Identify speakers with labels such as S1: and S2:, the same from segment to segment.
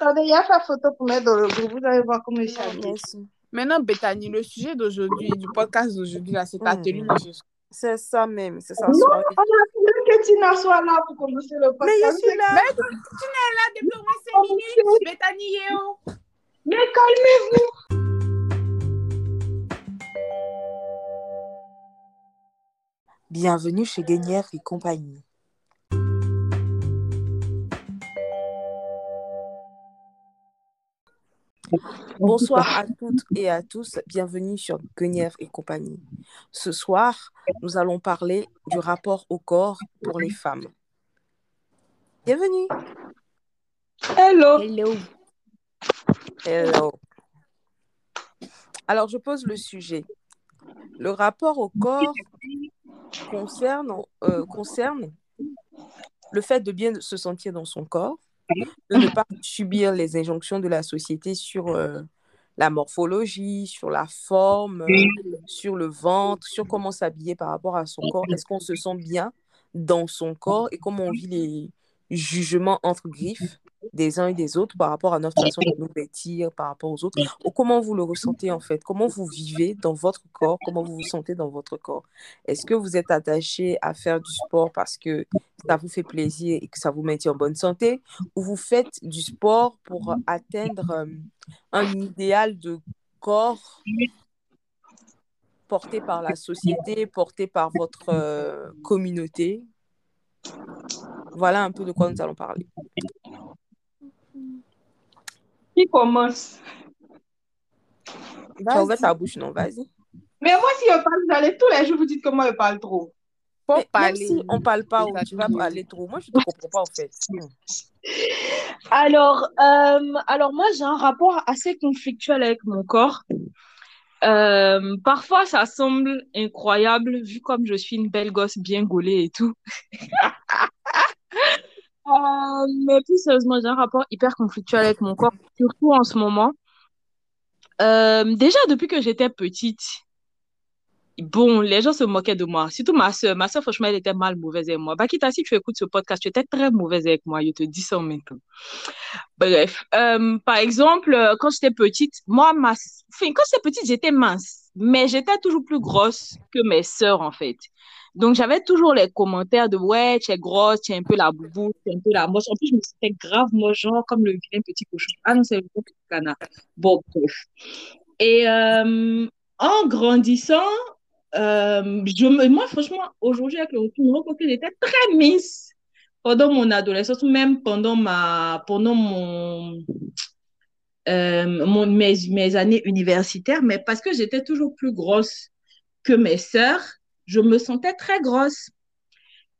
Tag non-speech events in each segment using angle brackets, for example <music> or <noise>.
S1: Attendez, il y a sa photo pour mettre dans le groupe. Vous allez voir comment il s'habille.
S2: Maintenant, Bethany, le sujet d'aujourd'hui, du podcast d'aujourd'hui, là, c'est ta tenue. je-
S3: C'est ça même, c'est ça.
S1: Non, on a voulu que Tina soit là pour commencer le podcast.
S3: Mais je suis là.
S2: Mais tu n'es là depuis au moins 5 minutes. Bethany, Yéo.
S1: Mais calmez-vous.
S3: Bienvenue chez Guenière et compagnie. Bonsoir à <laughs> toutes et à tous, bienvenue sur Guenièvre et compagnie. Ce soir, nous allons parler du rapport au corps pour les femmes. Bienvenue.
S1: Hello.
S2: Hello.
S3: Hello. Alors, je pose le sujet. Le rapport au corps concerne, euh, concerne le fait de bien se sentir dans son corps, de ne pas subir les injonctions de la société sur euh, la morphologie, sur la forme, euh, sur le ventre, sur comment s'habiller par rapport à son corps. Est-ce qu'on se sent bien dans son corps et comment on vit les jugements entre griffes? Des uns et des autres par rapport à notre façon de nous vêtir, par rapport aux autres. Ou comment vous le ressentez en fait? Comment vous vivez dans votre corps? Comment vous vous sentez dans votre corps? Est-ce que vous êtes attaché à faire du sport parce que ça vous fait plaisir et que ça vous maintient en bonne santé? Ou vous faites du sport pour atteindre euh, un idéal de corps porté par la société, porté par votre euh, communauté? Voilà un peu de quoi nous allons parler.
S1: Qui commence?
S3: Tu as ouvert ta bouche, non Vas-y.
S1: Mais moi, si je parle, vous allez tous les jours vous dites que moi, je parle trop.
S3: Mais Même
S2: parler.
S3: si on parle pas ou tu vas parler trop, moi je te comprends pas en fait.
S1: Alors, euh, alors moi, j'ai un rapport assez conflictuel avec mon corps. Euh, parfois, ça semble incroyable, vu comme je suis une belle gosse bien gaulée et tout. <laughs> Euh, mais plus sérieusement, j'ai un rapport hyper conflictuel avec mon corps, surtout en ce moment. Euh, déjà, depuis que j'étais petite, bon, les gens se moquaient de moi. Surtout ma soeur. Ma soeur, franchement, elle était mal mauvaise avec moi. Bakita, si tu écoutes ce podcast, tu étais très mauvaise avec moi. Je te dis ça temps. Bref, euh, par exemple, quand j'étais petite, moi, ma... enfin, quand j'étais petite, j'étais mince, mais j'étais toujours plus grosse que mes sœurs, en fait. Donc, j'avais toujours les commentaires de ouais, tu es grosse, tu es un peu la boubou, tu es un peu la moche. En plus, je me sentais grave moche, genre comme le vilain petit cochon. Ah non, c'est le petit canard. Bon, bref. Et euh, en grandissant, euh, je moi, franchement, aujourd'hui, avec le retour, je me rends que j'étais très mince pendant mon adolescence, même pendant ma, pendant mon, euh, mon, mes, mes années universitaires, mais parce que j'étais toujours plus grosse que mes sœurs, je me sentais très grosse.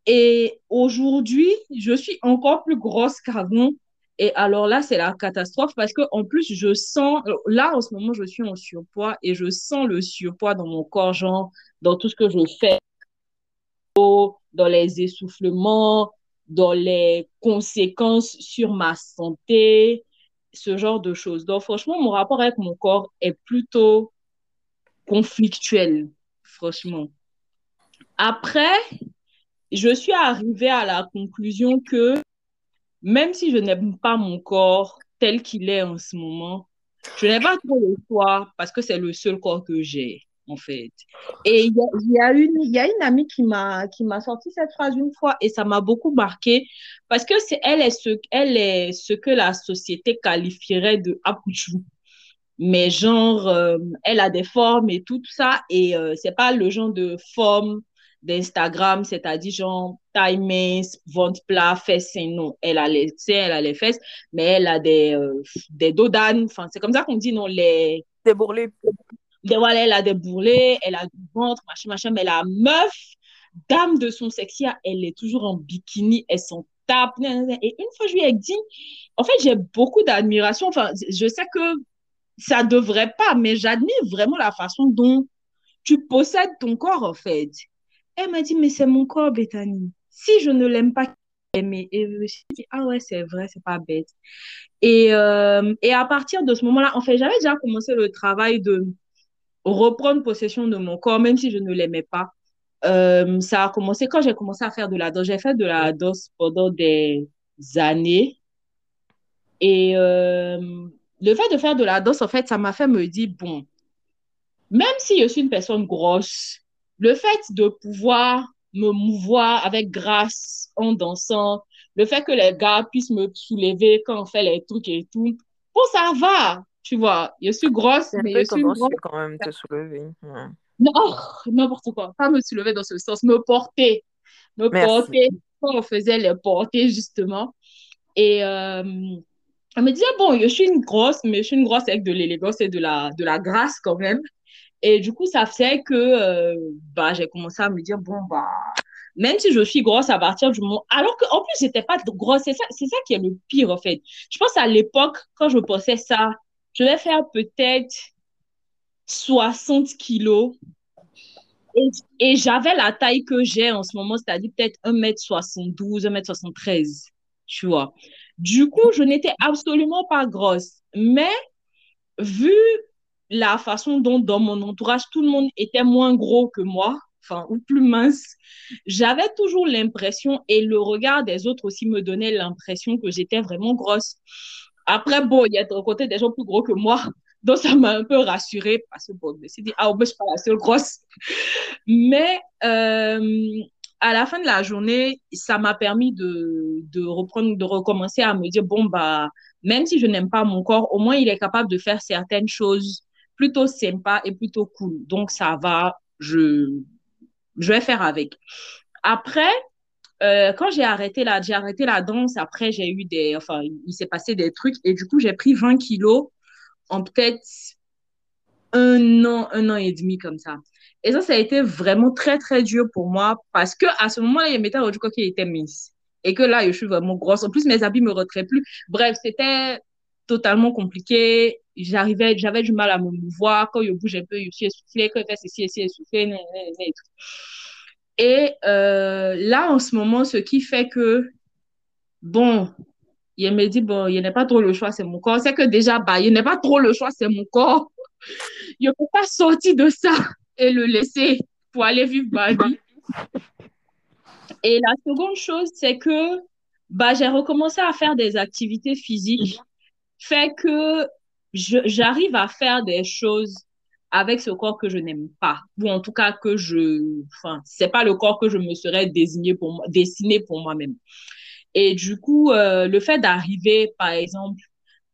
S1: Et aujourd'hui, je suis encore plus grosse qu'avant. Et alors là, c'est la catastrophe parce que en plus, je sens, là, en ce moment, je suis en surpoids et je sens le surpoids dans mon corps, genre, dans tout ce que je fais, dans les essoufflements, dans les conséquences sur ma santé, ce genre de choses. Donc, franchement, mon rapport avec mon corps est plutôt conflictuel, franchement. Après, je suis arrivée à la conclusion que même si je n'aime pas mon corps tel qu'il est en ce moment, je n'ai pas trop le choix parce que c'est le seul corps que j'ai, en fait. Et il y a, une, y a une amie qui m'a, qui m'a sorti cette phrase une fois et ça m'a beaucoup marqué parce que c'est, elle est ce, elle est ce que la société qualifierait de apouchou. Mais genre, euh, elle a des formes et tout, tout ça, et euh, c'est pas le genre de forme d'Instagram, c'est-à-dire genre taille mince, ventre plat, fesses seins, non. Elle a les seins, elle a les fesses, mais elle a des, euh, des dos d'âne, enfin, c'est comme ça qu'on dit, non, les...
S3: Des bourrelets.
S1: Des, voilà, elle a des bourrelets, elle a du ventre, machin, machin, mais la meuf, dame de son sexy, elle est toujours en bikini, elle s'en tape, et une fois, je lui ai dit, en fait, j'ai beaucoup d'admiration, enfin, je sais que ça devrait pas, mais j'admire vraiment la façon dont tu possèdes ton corps, en fait. Elle m'a dit, mais c'est mon corps, Bethany. Si je ne l'aime pas, aimer. Et je me suis dit, ah ouais, c'est vrai, c'est pas bête. Et, euh, et à partir de ce moment-là, en fait, j'avais déjà commencé le travail de reprendre possession de mon corps, même si je ne l'aimais pas. Euh, ça a commencé quand j'ai commencé à faire de la danse. J'ai fait de la danse pendant des années. Et euh, le fait de faire de la danse, en fait, ça m'a fait me dire, bon, même si je suis une personne grosse, le fait de pouvoir me mouvoir avec grâce en dansant, le fait que les gars puissent me soulever quand on fait les trucs et tout, bon, ça va, tu vois. Je suis grosse, mais je suis grosse.
S3: quand même te soulever.
S1: Non, n'importe quoi. Pas me soulever dans ce sens, me porter. Me porter quand on faisait les portées, justement. Et euh, elle me disait, bon, je suis une grosse, mais je suis une grosse avec de l'élégance et de la, de la grâce quand même. Et du coup, ça fait que euh, bah, j'ai commencé à me dire, bon, bah, même si je suis grosse à partir du moment. Alors qu'en plus, j'étais pas grosse. C'est ça, ça qui est le pire, en fait. Je pense à l'époque, quand je pensais ça, je vais faire peut-être 60 kilos. Et, et j'avais la taille que j'ai en ce moment, c'est-à-dire peut-être 1m72, 1m73, tu vois. Du coup, je n'étais absolument pas grosse. Mais vu la façon dont dans mon entourage, tout le monde était moins gros que moi, enfin, ou plus mince, j'avais toujours l'impression, et le regard des autres aussi me donnait l'impression que j'étais vraiment grosse. Après, bon, il y a de côté des gens plus gros que moi, <laughs> donc ça m'a un peu rassurée, parce que bon, je me suis dit, ah, oh, ben, je suis pas la seule grosse. Mais euh, à la fin de la journée, ça m'a permis de, de reprendre, de recommencer à me dire, bon, bah, même si je n'aime pas mon corps, au moins il est capable de faire certaines choses plutôt sympa et plutôt cool. Donc, ça va, je, je vais faire avec. Après, euh, quand j'ai arrêté la, arrêté la danse, après, j'ai eu des, enfin, il s'est passé des trucs et du coup, j'ai pris 20 kilos en peut-être un an, un an et demi comme ça. Et ça, ça a été vraiment très, très dur pour moi parce que à ce moment-là, il m'était rendu compte qu'il était mince et que là, je suis vraiment grosse. En plus, mes habits me retraient plus. Bref, c'était totalement compliqué. J'arrivais, j'avais du mal à me mouvoir. Quand je bouge un peu, je suis essoufflée. Quand je fais ceci, ceci, essoufflée, et tout. Et euh, là, en ce moment, ce qui fait que, bon, il me dit, bon, il a pas trop le choix, c'est mon corps. C'est que déjà, bah, il a pas trop le choix, c'est mon corps. Je ne peux pas sortir de ça et le laisser pour aller vivre ma vie. Et la seconde chose, c'est que bah, j'ai recommencé à faire des activités physiques, fait que j'arrive à faire des choses avec ce corps que je n'aime pas, ou en tout cas que je, enfin, c'est pas le corps que je me serais désigné pour moi, dessiné pour moi-même. Et du coup, euh, le fait d'arriver, par exemple,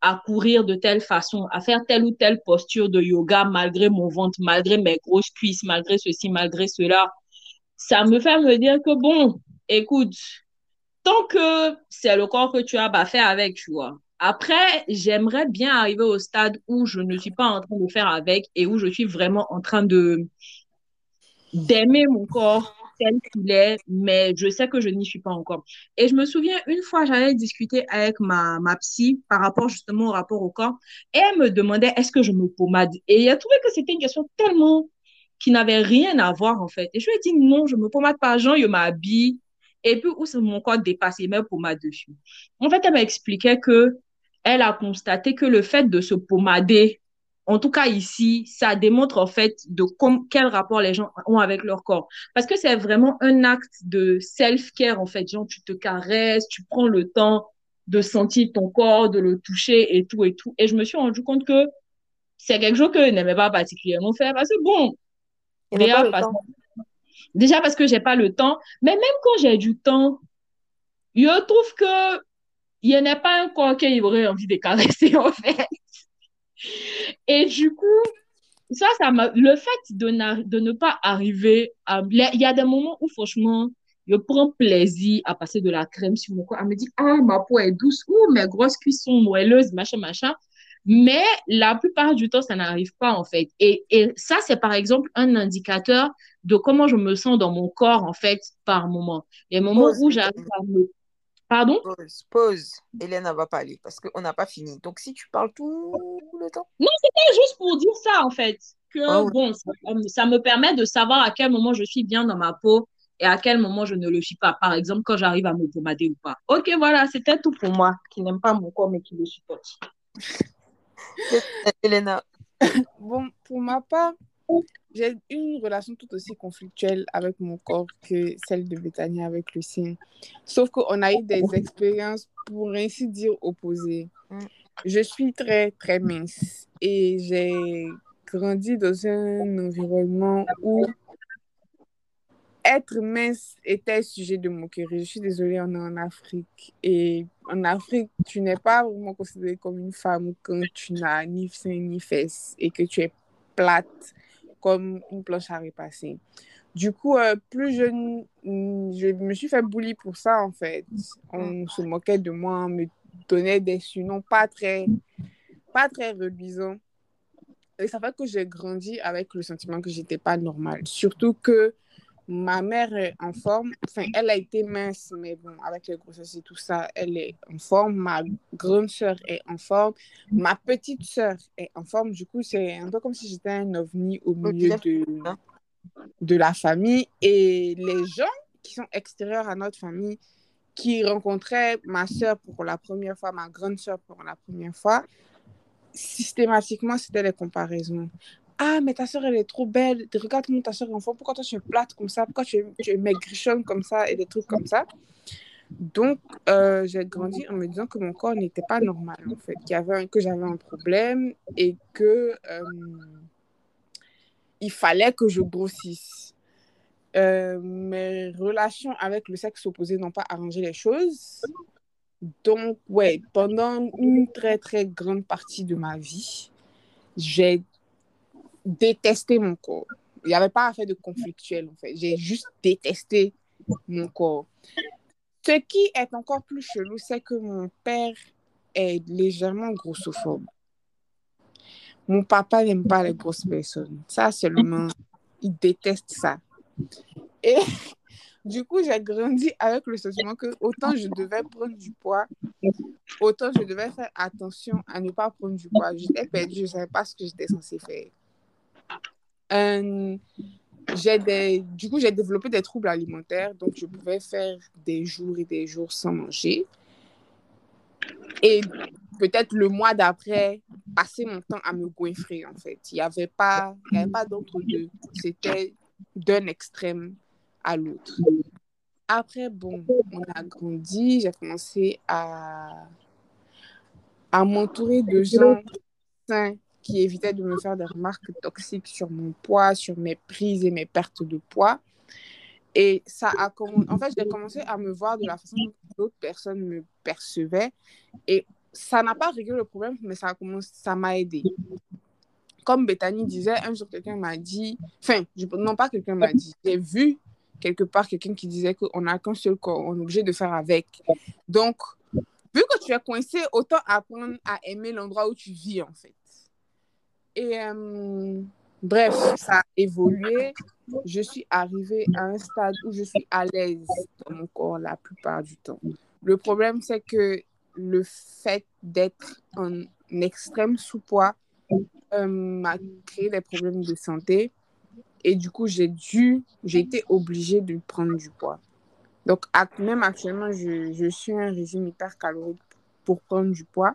S1: à courir de telle façon, à faire telle ou telle posture de yoga malgré mon ventre, malgré mes grosses cuisses, malgré ceci, malgré cela, ça me fait me dire que bon, écoute, tant que c'est le corps que tu as, bah fais avec, tu vois. Après, j'aimerais bien arriver au stade où je ne suis pas en train de faire avec et où je suis vraiment en train de d'aimer mon corps tel qu'il est, mais je sais que je n'y suis pas encore. Et je me souviens, une fois, j'avais discuté avec ma, ma psy par rapport justement au rapport au corps, et elle me demandait est-ce que je me pommade? Et elle a trouvé que c'était une question tellement qui n'avait rien à voir, en fait. Et je lui ai dit non, je me pommade pas, Jean, je m'habille. Et puis, où mon corps dépasse, il met pommade dessus. En fait, elle m'a expliqué que elle a constaté que le fait de se pommader, en tout cas ici, ça démontre en fait de quel rapport les gens ont avec leur corps. Parce que c'est vraiment un acte de self-care en fait. Genre, tu te caresses, tu prends le temps de sentir ton corps, de le toucher et tout et tout. Et je me suis rendu compte que c'est quelque chose que je n'aimais pas particulièrement faire parce que bon, déjà parce, déjà parce que j'ai pas le temps, mais même quand j'ai du temps, je trouve que il n'y en a pas un corps qu'il aurait envie de caresser, en fait. Et du coup, ça, ça m'a, le fait de, de ne pas arriver à, il y a des moments où, franchement, je prends plaisir à passer de la crème sur mon corps, à me dire, ah, ma peau est douce, ou mes grosses cuisses sont moelleuses, machin, machin. Mais la plupart du temps, ça n'arrive pas, en fait. Et, et ça, c'est par exemple un indicateur de comment je me sens dans mon corps, en fait, par moment. Les moments où j'arrive à me Pardon?
S3: Pause, pause. Hélène va parler parce qu'on n'a pas fini. Donc, si tu parles tout le temps.
S1: Non, c'était juste pour dire ça, en fait. Que, ah bon, ça, me permet de savoir à quel moment je suis bien dans ma peau et à quel moment je ne le suis pas. Par exemple, quand j'arrive à me pommader ou pas. Ok, voilà, c'était tout pour moi, qui n'aime pas mon corps mais qui le supporte. <laughs>
S3: Elena.
S2: bon, pour ma part, j'ai une relation tout aussi conflictuelle avec mon corps que celle de Bethany avec le sien. Sauf qu'on a eu des expériences, pour ainsi dire, opposées.
S3: Mm.
S2: Je suis très, très mince et j'ai grandi dans un environnement où être mince était sujet de moquerie. Je suis désolée, on est en Afrique. Et en Afrique, tu n'es pas vraiment considérée comme une femme quand tu n'as ni seins ni fesses et que tu es plate comme une planche à repasser. Du coup, euh, plus jeune, je me suis fait bully pour ça, en fait. On se moquait de moi, on me donnait des surnoms pas très, pas très reluisants. Et ça fait que j'ai grandi avec le sentiment que j'étais pas normale. Surtout que ma mère est en forme. Enfin, elle a été mince, mais bon, avec les grossesses et tout ça, elle est en forme. Ma grande sœur est en forme. Ma petite sœur est en forme. Du coup, c'est un peu comme si j'étais un ovni au milieu de, de la famille. Et les gens qui sont extérieurs à notre famille, qui rencontraient ma sœur pour la première fois, ma grande sœur pour la première fois, systématiquement, c'était les comparaisons. Ah, mais ta soeur, elle est trop belle. Regarde comment ta soeur est enfant. Pourquoi toi, tu es plate comme ça? Pourquoi tu tu es maigrichonne comme ça et des trucs comme ça? Donc, euh, j'ai grandi en me disant que mon corps n'était pas normal, en fait. Qu'il y avait que j'avais un problème et que euh, il fallait que je grossisse. Euh, mes relations avec le sexe opposé n'ont pas arrangé les choses. Donc, ouais, pendant une très, très grande partie de ma vie, j'ai détesté mon corps. Il n'y avait pas affaire de conflictuel, en fait. J'ai juste détesté mon corps. Ce qui est encore plus chelou, c'est que mon père est légèrement grossophobe. Mon papa n'aime pas les grosses personnes. Ça, seulement, il déteste ça. Et <laughs> du coup, j'ai grandi avec le sentiment que autant je devais prendre du poids, autant je devais faire attention à ne pas prendre du poids. J'étais perdue, je ne savais pas ce que j'étais censée faire. Euh, des, du coup, j'ai développé des troubles alimentaires, donc je pouvais faire des jours et des jours sans manger. Et peut-être le mois d'après, passer mon temps à me goinfrer, en fait. Il n'y avait pas, il y avait pas d'entre-deux. C'était d'un extrême à l'autre. Après, bon, on a grandi, j'ai commencé à, à m'entourer de gens sains qui évitaient de me faire des remarques toxiques sur mon poids, sur mes prises et mes pertes de poids. Et ça a commencé. En fait, j'ai commencé à me voir de la façon dont d'autres personnes me percevaient. Et ça n'a pas réglé le problème, mais ça a commencé, ça m'a aidé. Comme Bethany disait, un jour, quelqu'un m'a dit, enfin, je- non pas quelqu'un m'a dit, j'ai vu quelque part quelqu'un qui disait qu'on n'a qu'un seul corps, on est obligé de faire avec. Donc, vu que tu es coincé, autant apprendre à aimer l'endroit où tu vis, en fait. Et euh, bref, ça a évolué. Je suis arrivée à un stade où je suis à l'aise dans mon corps la plupart du temps. Le problème, c'est que le fait d'être en extrême sous-poids euh, m'a créé des problèmes de santé. Et du coup, j'ai dû, j'ai été obligée de prendre du poids. Donc, même actuellement, je, je suis un régime hypercalorique pour prendre du poids,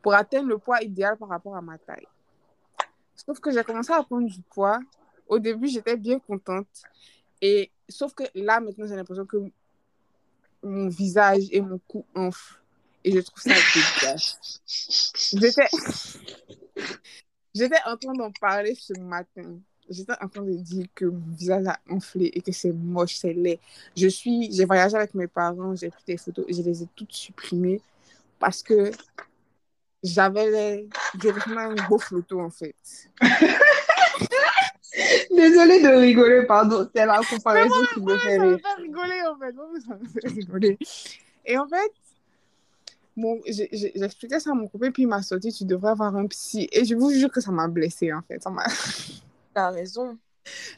S2: pour atteindre le poids idéal par rapport à ma taille. Sauf que j'ai commencé à prendre du poids. Au début, j'étais bien contente. Et sauf que là, maintenant, j'ai l'impression que mon visage et mon cou enflent. Et je trouve ça dégueulasse. J'étais... <laughs> J'étais en train d'en parler ce matin. J'étais en train de dire que mon visage a enflé et que c'est moche, c'est laid. Je suis... J'ai voyagé avec mes parents, j'ai pris des photos et je les ai toutes supprimées parce que j'avais vraiment une beau photo, en fait. <laughs>
S4: Désolée de rigoler, pardon. C'est la comparaison qui me fait
S2: ça me
S4: rire.
S2: fait rigoler, en fait. Moi, ça me fait rigoler. Et en fait, j'ai- j'expliquais ça à mon copain, puis il m'a sorti, tu devrais avoir un psy. Et je vous jure que ça m'a blessée, en fait. Ça m'a
S3: T'as raison.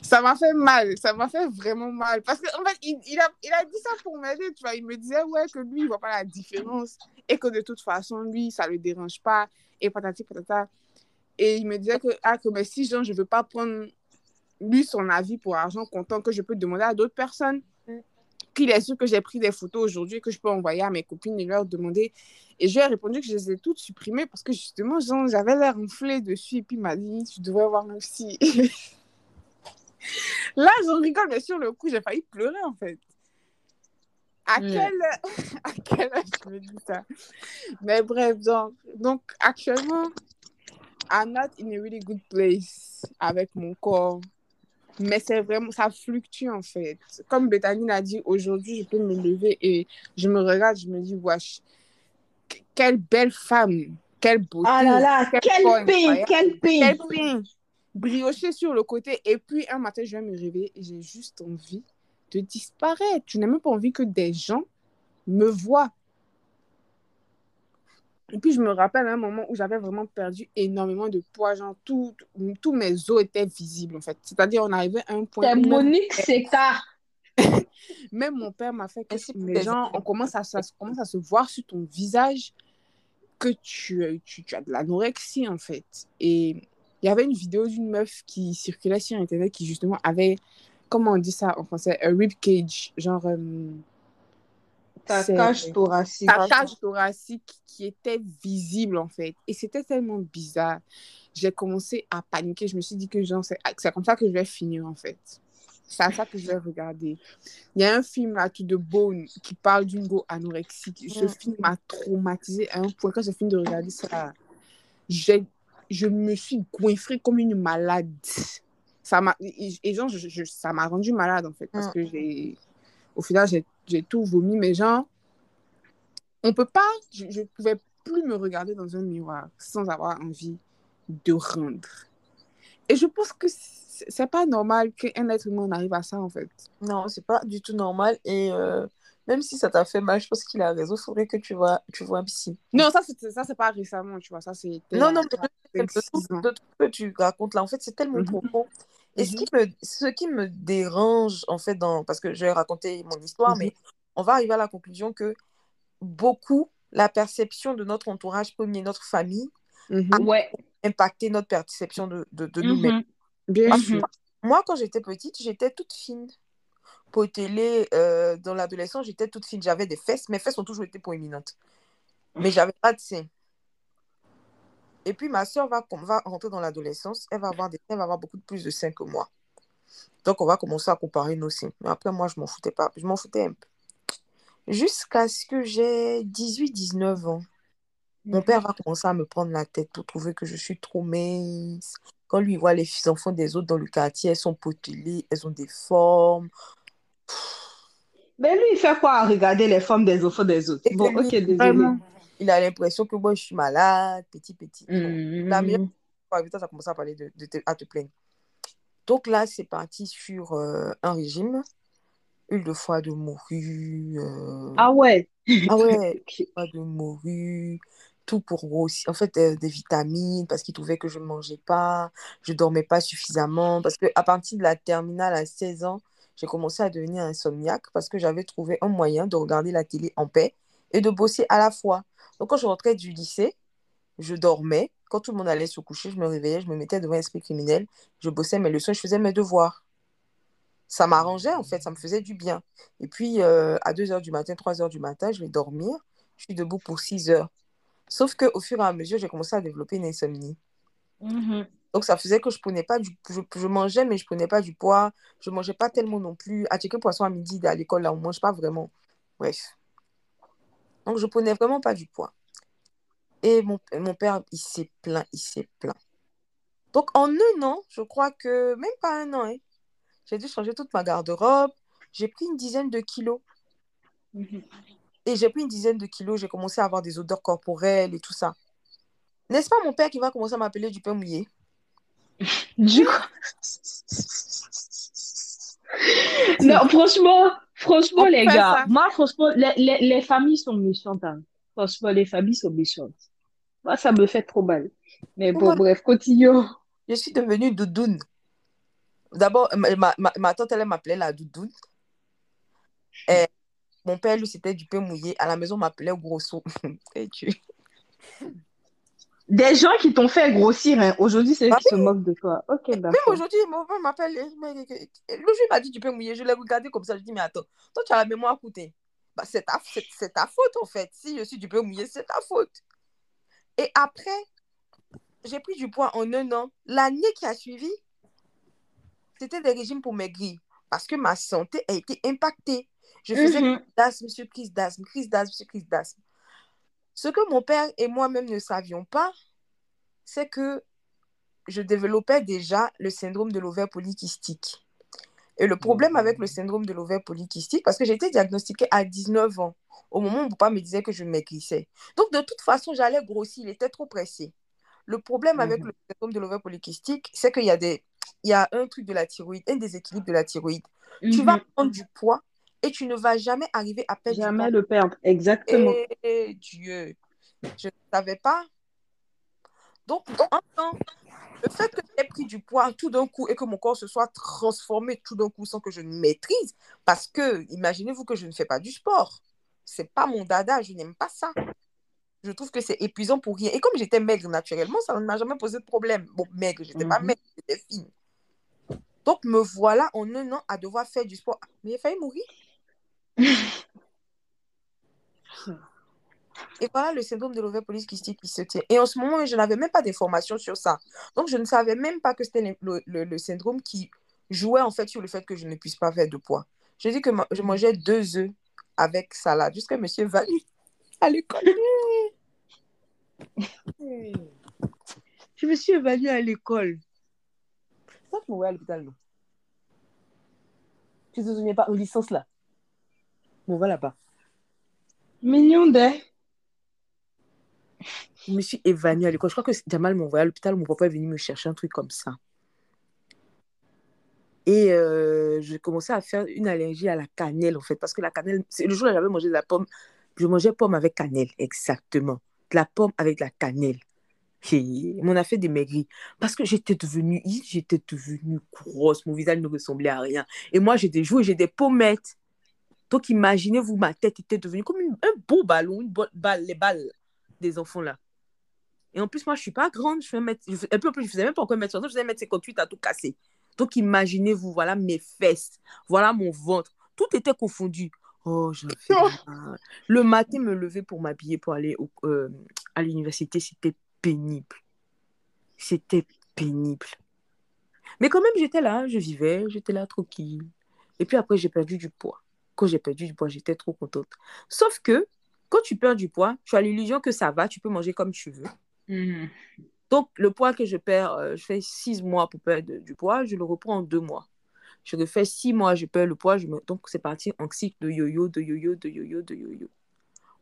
S2: Ça m'a fait mal. Ça m'a fait vraiment mal. Parce qu'en fait, il, il, a, il a dit ça pour m'aider, tu vois. Il me disait, ouais, que lui, il voit pas la différence. Et que de toute façon, lui, ça le dérange pas. Et patati patata. Et il me disait que, ah, que mais si, genre, je veux pas prendre lui son avis pour argent comptant que je peux demander à d'autres personnes.
S3: Mm.
S2: qu'il est sûr que j'ai pris des photos aujourd'hui que je peux envoyer à mes copines et leur demander. Et je lui ai répondu que je les ai toutes supprimées parce que justement, j'avais l'air enflée dessus. Et puis il m'a dit, tu devrais voir aussi. <laughs> Là, j'en rigole, mais sur le coup, j'ai failli pleurer en fait. À
S1: Ouais.
S2: quel, <laughs> à quel âge je me dis ça? Mais bref, donc, donc actuellement, I'm not in a really good place avec mon corps. Mais c'est vraiment, ça fluctue en fait. Comme Bethany l'a dit, aujourd'hui, je peux me lever et je me regarde, je me dis, wesh, que- quelle belle femme, quelle beauté.
S4: Ah là là,
S2: quel
S4: quel
S2: corps
S4: pain,
S2: incroyable.
S4: quel pain.
S2: Quel pain. Brioché sur le côté. Et puis, un matin, je vais me réveiller et j'ai juste envie de disparaître. Je n'ai même pas envie que des gens me voient. Et puis, je me rappelle un moment où j'avais vraiment perdu énormément de poids. Genre, tous mes os étaient visibles, en fait. C'est-à-dire, on arrivait à un point
S4: C'est Monique <laughs>
S2: même mon père m'a fait que les gens, on commence à, ça commence à se voir sur ton visage que tu, tu, tu as de l'anorexie, en fait. Et il y avait une vidéo d'une meuf qui circulait sur Internet qui, justement, avait, comment on dit ça en français, un rib cage. Genre, euh,
S4: Ta cage thoracique.
S2: ta cage thoracique qui était visible en fait. Et c'était tellement bizarre. J'ai commencé à paniquer. Je me suis dit que genre, c'est c'est comme ça que je vais finir en fait. C'est à ça que je vais regarder. Il y a un film là, tout de Bone, qui parle d'une go anorexique. Ce
S3: Mm.
S2: film m'a traumatisé à un point. Quand j'ai fini de regarder ça, j'ai- je me suis goinfrée comme une malade. Ça m'a, et, genre, je- je- ça m'a rendu malade en fait. Parce
S3: Mm.
S2: que j'ai, au final, j'ai j'ai tout vomi. Mais genre, on peut pas, je, je pouvais plus me regarder dans un miroir sans avoir envie de rendre. Et je pense que c'est pas normal qu'un être humain arrive à ça, en fait.
S3: Non, c'est pas du tout normal. Et euh, même si ça t'a fait mal, je pense qu'il a raison. Il faudrait que tu vois, tu vois un psy.
S2: Non, ça, c'est ça, c'est pas récemment, tu vois. Ça, c'était.
S3: Non, non,
S2: a
S3: mais le
S2: 26
S3: truc
S2: ans.
S3: le truc que tu racontes là, en fait, c'est tellement
S2: Mhm.
S3: profond. Et ce
S2: Mhm.
S3: qui me, ce qui me dérange, en fait, dans, parce que je vais raconter mon histoire,
S2: Mhm.
S3: mais on va arriver à la conclusion que beaucoup, la perception de notre entourage premier, notre famille,
S2: Mhm.
S4: Ouais.
S3: impacté notre perception de, de, de nous-mêmes.
S1: Mhm.
S2: Bien sûr.
S3: Moi, quand j'étais petite, j'étais toute fine. Potelée, euh, dans l'adolescence, j'étais toute fine. J'avais des fesses. Mes fesses ont toujours été proéminentes. Mais j'avais pas de seins. Et puis, ma soeur va, va rentrer dans l'adolescence. Elle va avoir des elle beaucoup plus de seins que moi. Donc, on va commencer à comparer nos seins. Mais après, moi, je m'en foutais pas. Je m'en foutais un peu. Jusqu'à ce que j'ai 18-19 ans. Mon père va commencer à me prendre la tête pour trouver que je suis trop mince. Quand lui voit les enfants des autres dans le quartier, elles sont potelées, elles ont des formes.
S4: Mais lui, il fait quoi à regarder les femmes des enfants des autres? Bon, ok, désolé.
S3: vraiment, il a l'impression que moi, je suis malade, petit, petit. Non. La meilleure fois, ça a commencé à parler de, de te- à te plaindre. Donc là, c'est parti sur euh, un régime. Huile de foie de morue. euh,
S4: Ah ouais.
S3: Ah ouais, <laughs> foie de morue. Tout pour grossir. En fait, euh, des vitamines, parce qu'il trouvait que je ne mangeais pas, je ne dormais pas suffisamment. Parce qu'à partir de la terminale à 16 ans, j'ai commencé à devenir insomniaque parce que j'avais trouvé un moyen de regarder la télé en paix et de bosser à la fois. Donc, quand je rentrais du lycée, je dormais. Quand tout le monde allait se coucher, je me réveillais, je me mettais devant l'esprit criminel, je bossais mes leçons, je faisais mes devoirs. Ça m'arrangeait, en fait, ça me faisait du bien. Et puis, euh, à 2 heures du matin, 3 heures du matin, je vais dormir. Je suis debout pour 6 heures. Sauf qu'au fur et à mesure, j'ai commencé à développer une insomnie.
S1: Mhm.
S3: Donc, ça faisait que je prenais pas du... Je, je mangeais, mais je prenais pas du poids. Je mangeais pas tellement non plus. À checker poisson à midi, à l'école, là, on mange pas vraiment. Bref. Donc, je prenais vraiment pas du poids. Et mon, mon père, il s'est plaint, il s'est plaint. Donc, en un an, je crois que, même pas un an, hein, j'ai dû changer toute ma garde-robe. J'ai pris une dizaine de kilos. Et j'ai pris une dizaine de kilos, j'ai commencé à avoir des odeurs corporelles et tout ça. N'est-ce pas mon père qui va commencer à m'appeler du pain mouillé?
S4: Du coup. Non, franchement, franchement,
S2: On
S4: les gars,
S2: ça.
S4: moi, franchement, les, les, les familles sont méchantes. hein. Franchement, les familles sont méchantes. Moi, ça me fait trop mal. Mais bon, bref, continuons.
S3: je suis devenue doudoune. D'abord, ma, ma, ma- ma tante, elle m'appelait la doudoune. Et mon père, lui, c'était du pain mouillé. À la maison, on m'appelait grosso. <laughs> Et tu-
S4: Des gens qui t'ont fait grossir, hein. aujourd'hui, c'est eux
S3: Ah
S4: qui se moquent de toi. Ok,
S3: Même aujourd'hui, mon père m'appelle. il m'a- dit tu peux mouiller. Je l'ai regardé comme ça. Je dis mais attends, toi tu as la mémoire coûtée. Bah, c'est ta, ta faute en fait. Si je suis du peux mouiller, c'est ta faute. Et après, j'ai pris du poids en un an. L'année qui a suivi, c'était des régimes pour maigrir parce que ma santé a été impactée. Je faisais
S4: Mhm.
S3: d'asthme sur crise d'asthme, crise d'asthme sur crise d'asthme. Ce que mon père et moi-même ne savions pas, c'est que je développais déjà le syndrome de l'ovaire polykystique. Et le problème avec le syndrome de l'ovaire polykystique, parce que j'ai été diagnostiquée à 19 ans, au moment où mon papa me disait que je maigrissais. Donc, de toute façon, j'allais grossir, il était trop pressé. Le problème avec
S4: Mhm.
S3: le syndrome de l'ovaire polykystique, c'est qu'il y a des... Il y a un truc de la thyroïde, un déséquilibre de la thyroïde. Tu vas
S4: Mhm.
S3: prendre du poids et tu ne vas jamais arriver à perdre
S4: Jamais le perdre, exactement.
S3: Et Dieu, je ne savais pas. Donc, un temps, le fait que j'ai pris du poids tout d'un coup et que mon corps se soit transformé tout d'un coup sans que je ne maîtrise, parce que imaginez-vous que je ne fais pas du sport. C'est pas mon dada, je n'aime pas ça. Je trouve que c'est épuisant pour rien. Et comme j'étais maigre naturellement, ça ne m'a jamais posé de problème. Bon, maigre, j'étais pas
S4: Mhm.
S3: maigre, j'étais fine. Donc, me voilà en un an à devoir faire du sport. Mais j'ai failli mourir. <laughs> Et voilà le syndrome de polycystique qui se tient. Et en ce moment, je n'avais même pas d'informations sur ça. Donc, je ne savais même pas que c'était le, le- le- le syndrome qui jouait en fait sur le fait que je ne puisse pas faire de poids. Je dis que ma- je mangeais deux œufs avec salade jusqu'à monsieur Vanu à l'école. Je me suis évanouie à l'école. C'est ça que je m'envoyais à l'hôpital, non? Tu te souviens pas, en licence là? Bon, voilà là-bas.
S4: Mignon.
S3: Je me suis évanouie à l'école. Je crois que Jamal m'a envoyé à l'hôpital. Mon papa est venu me chercher un truc comme ça. Et euh, je commençais à faire une allergie à la cannelle, en fait. Parce que la cannelle, c'est le jour où j'avais mangé de la pomme, je mangeais pomme avec cannelle, exactement. De la pomme avec la cannelle. Et on a fait des maigris. Parce que j'étais devenue, j'étais devenue grosse. Mon visage ne ressemblait à rien. Et moi, j'ai des joues et j'ai des pommettes. Donc, imaginez-vous, ma tête était devenue comme une- un beau ballon, une balle, les balles des enfants là. Et en plus, moi, je suis pas grande. Je fais un mètre, je, fais- un peu plus, je faisais même pas encore mètre 60, je faisais mètre 58 à tout casser. Donc, imaginez-vous, voilà mes fesses, voilà mon ventre. Tout était confondu. Oh, j'avais mal. Le matin, me lever pour m'habiller pour aller au- euh, à l'université, c'était pénible. C'était pénible. Mais quand même, j'étais là, je vivais, j'étais là tranquille. Et puis après, j'ai perdu du poids. Quand j'ai perdu du poids, j'étais trop contente. Sauf que quand tu perds du poids, tu as l'illusion que ça va, tu peux manger comme tu veux.
S4: Mhm.
S3: Donc, le poids que je perds, euh, je fais six mois pour perdre du poids, je le reprends en deux mois. Je refais six mois, je perds le poids, je me... donc c'est parti en cycle de yo-yo, de yo-yo, de yo-yo, de yo-yo.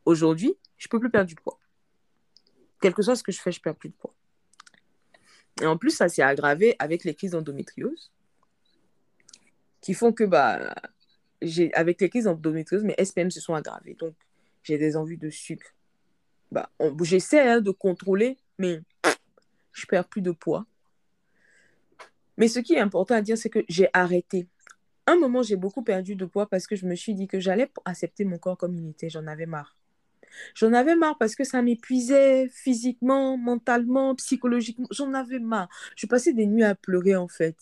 S3: Aujourd'hui, je peux plus perdre du poids. Quel que soit ce que je fais, je perds plus de poids. Et en plus, ça s'est aggravé avec les crises d'endométriose, qui font que, bah, avec les crises d'endométriose, mes SPM se sont aggravées. Donc, j'ai des envies de sucre. Bah, j'essaie hein, de contrôler, mais je perds plus de poids. Mais ce qui est important à dire, c'est que j'ai arrêté. Un moment, j'ai beaucoup perdu de poids parce que je me suis dit que j'allais accepter mon corps comme il était. J'en avais marre. J'en avais marre parce que ça m'épuisait physiquement, mentalement, psychologiquement. J'en avais marre. Je passais des nuits à pleurer, en fait.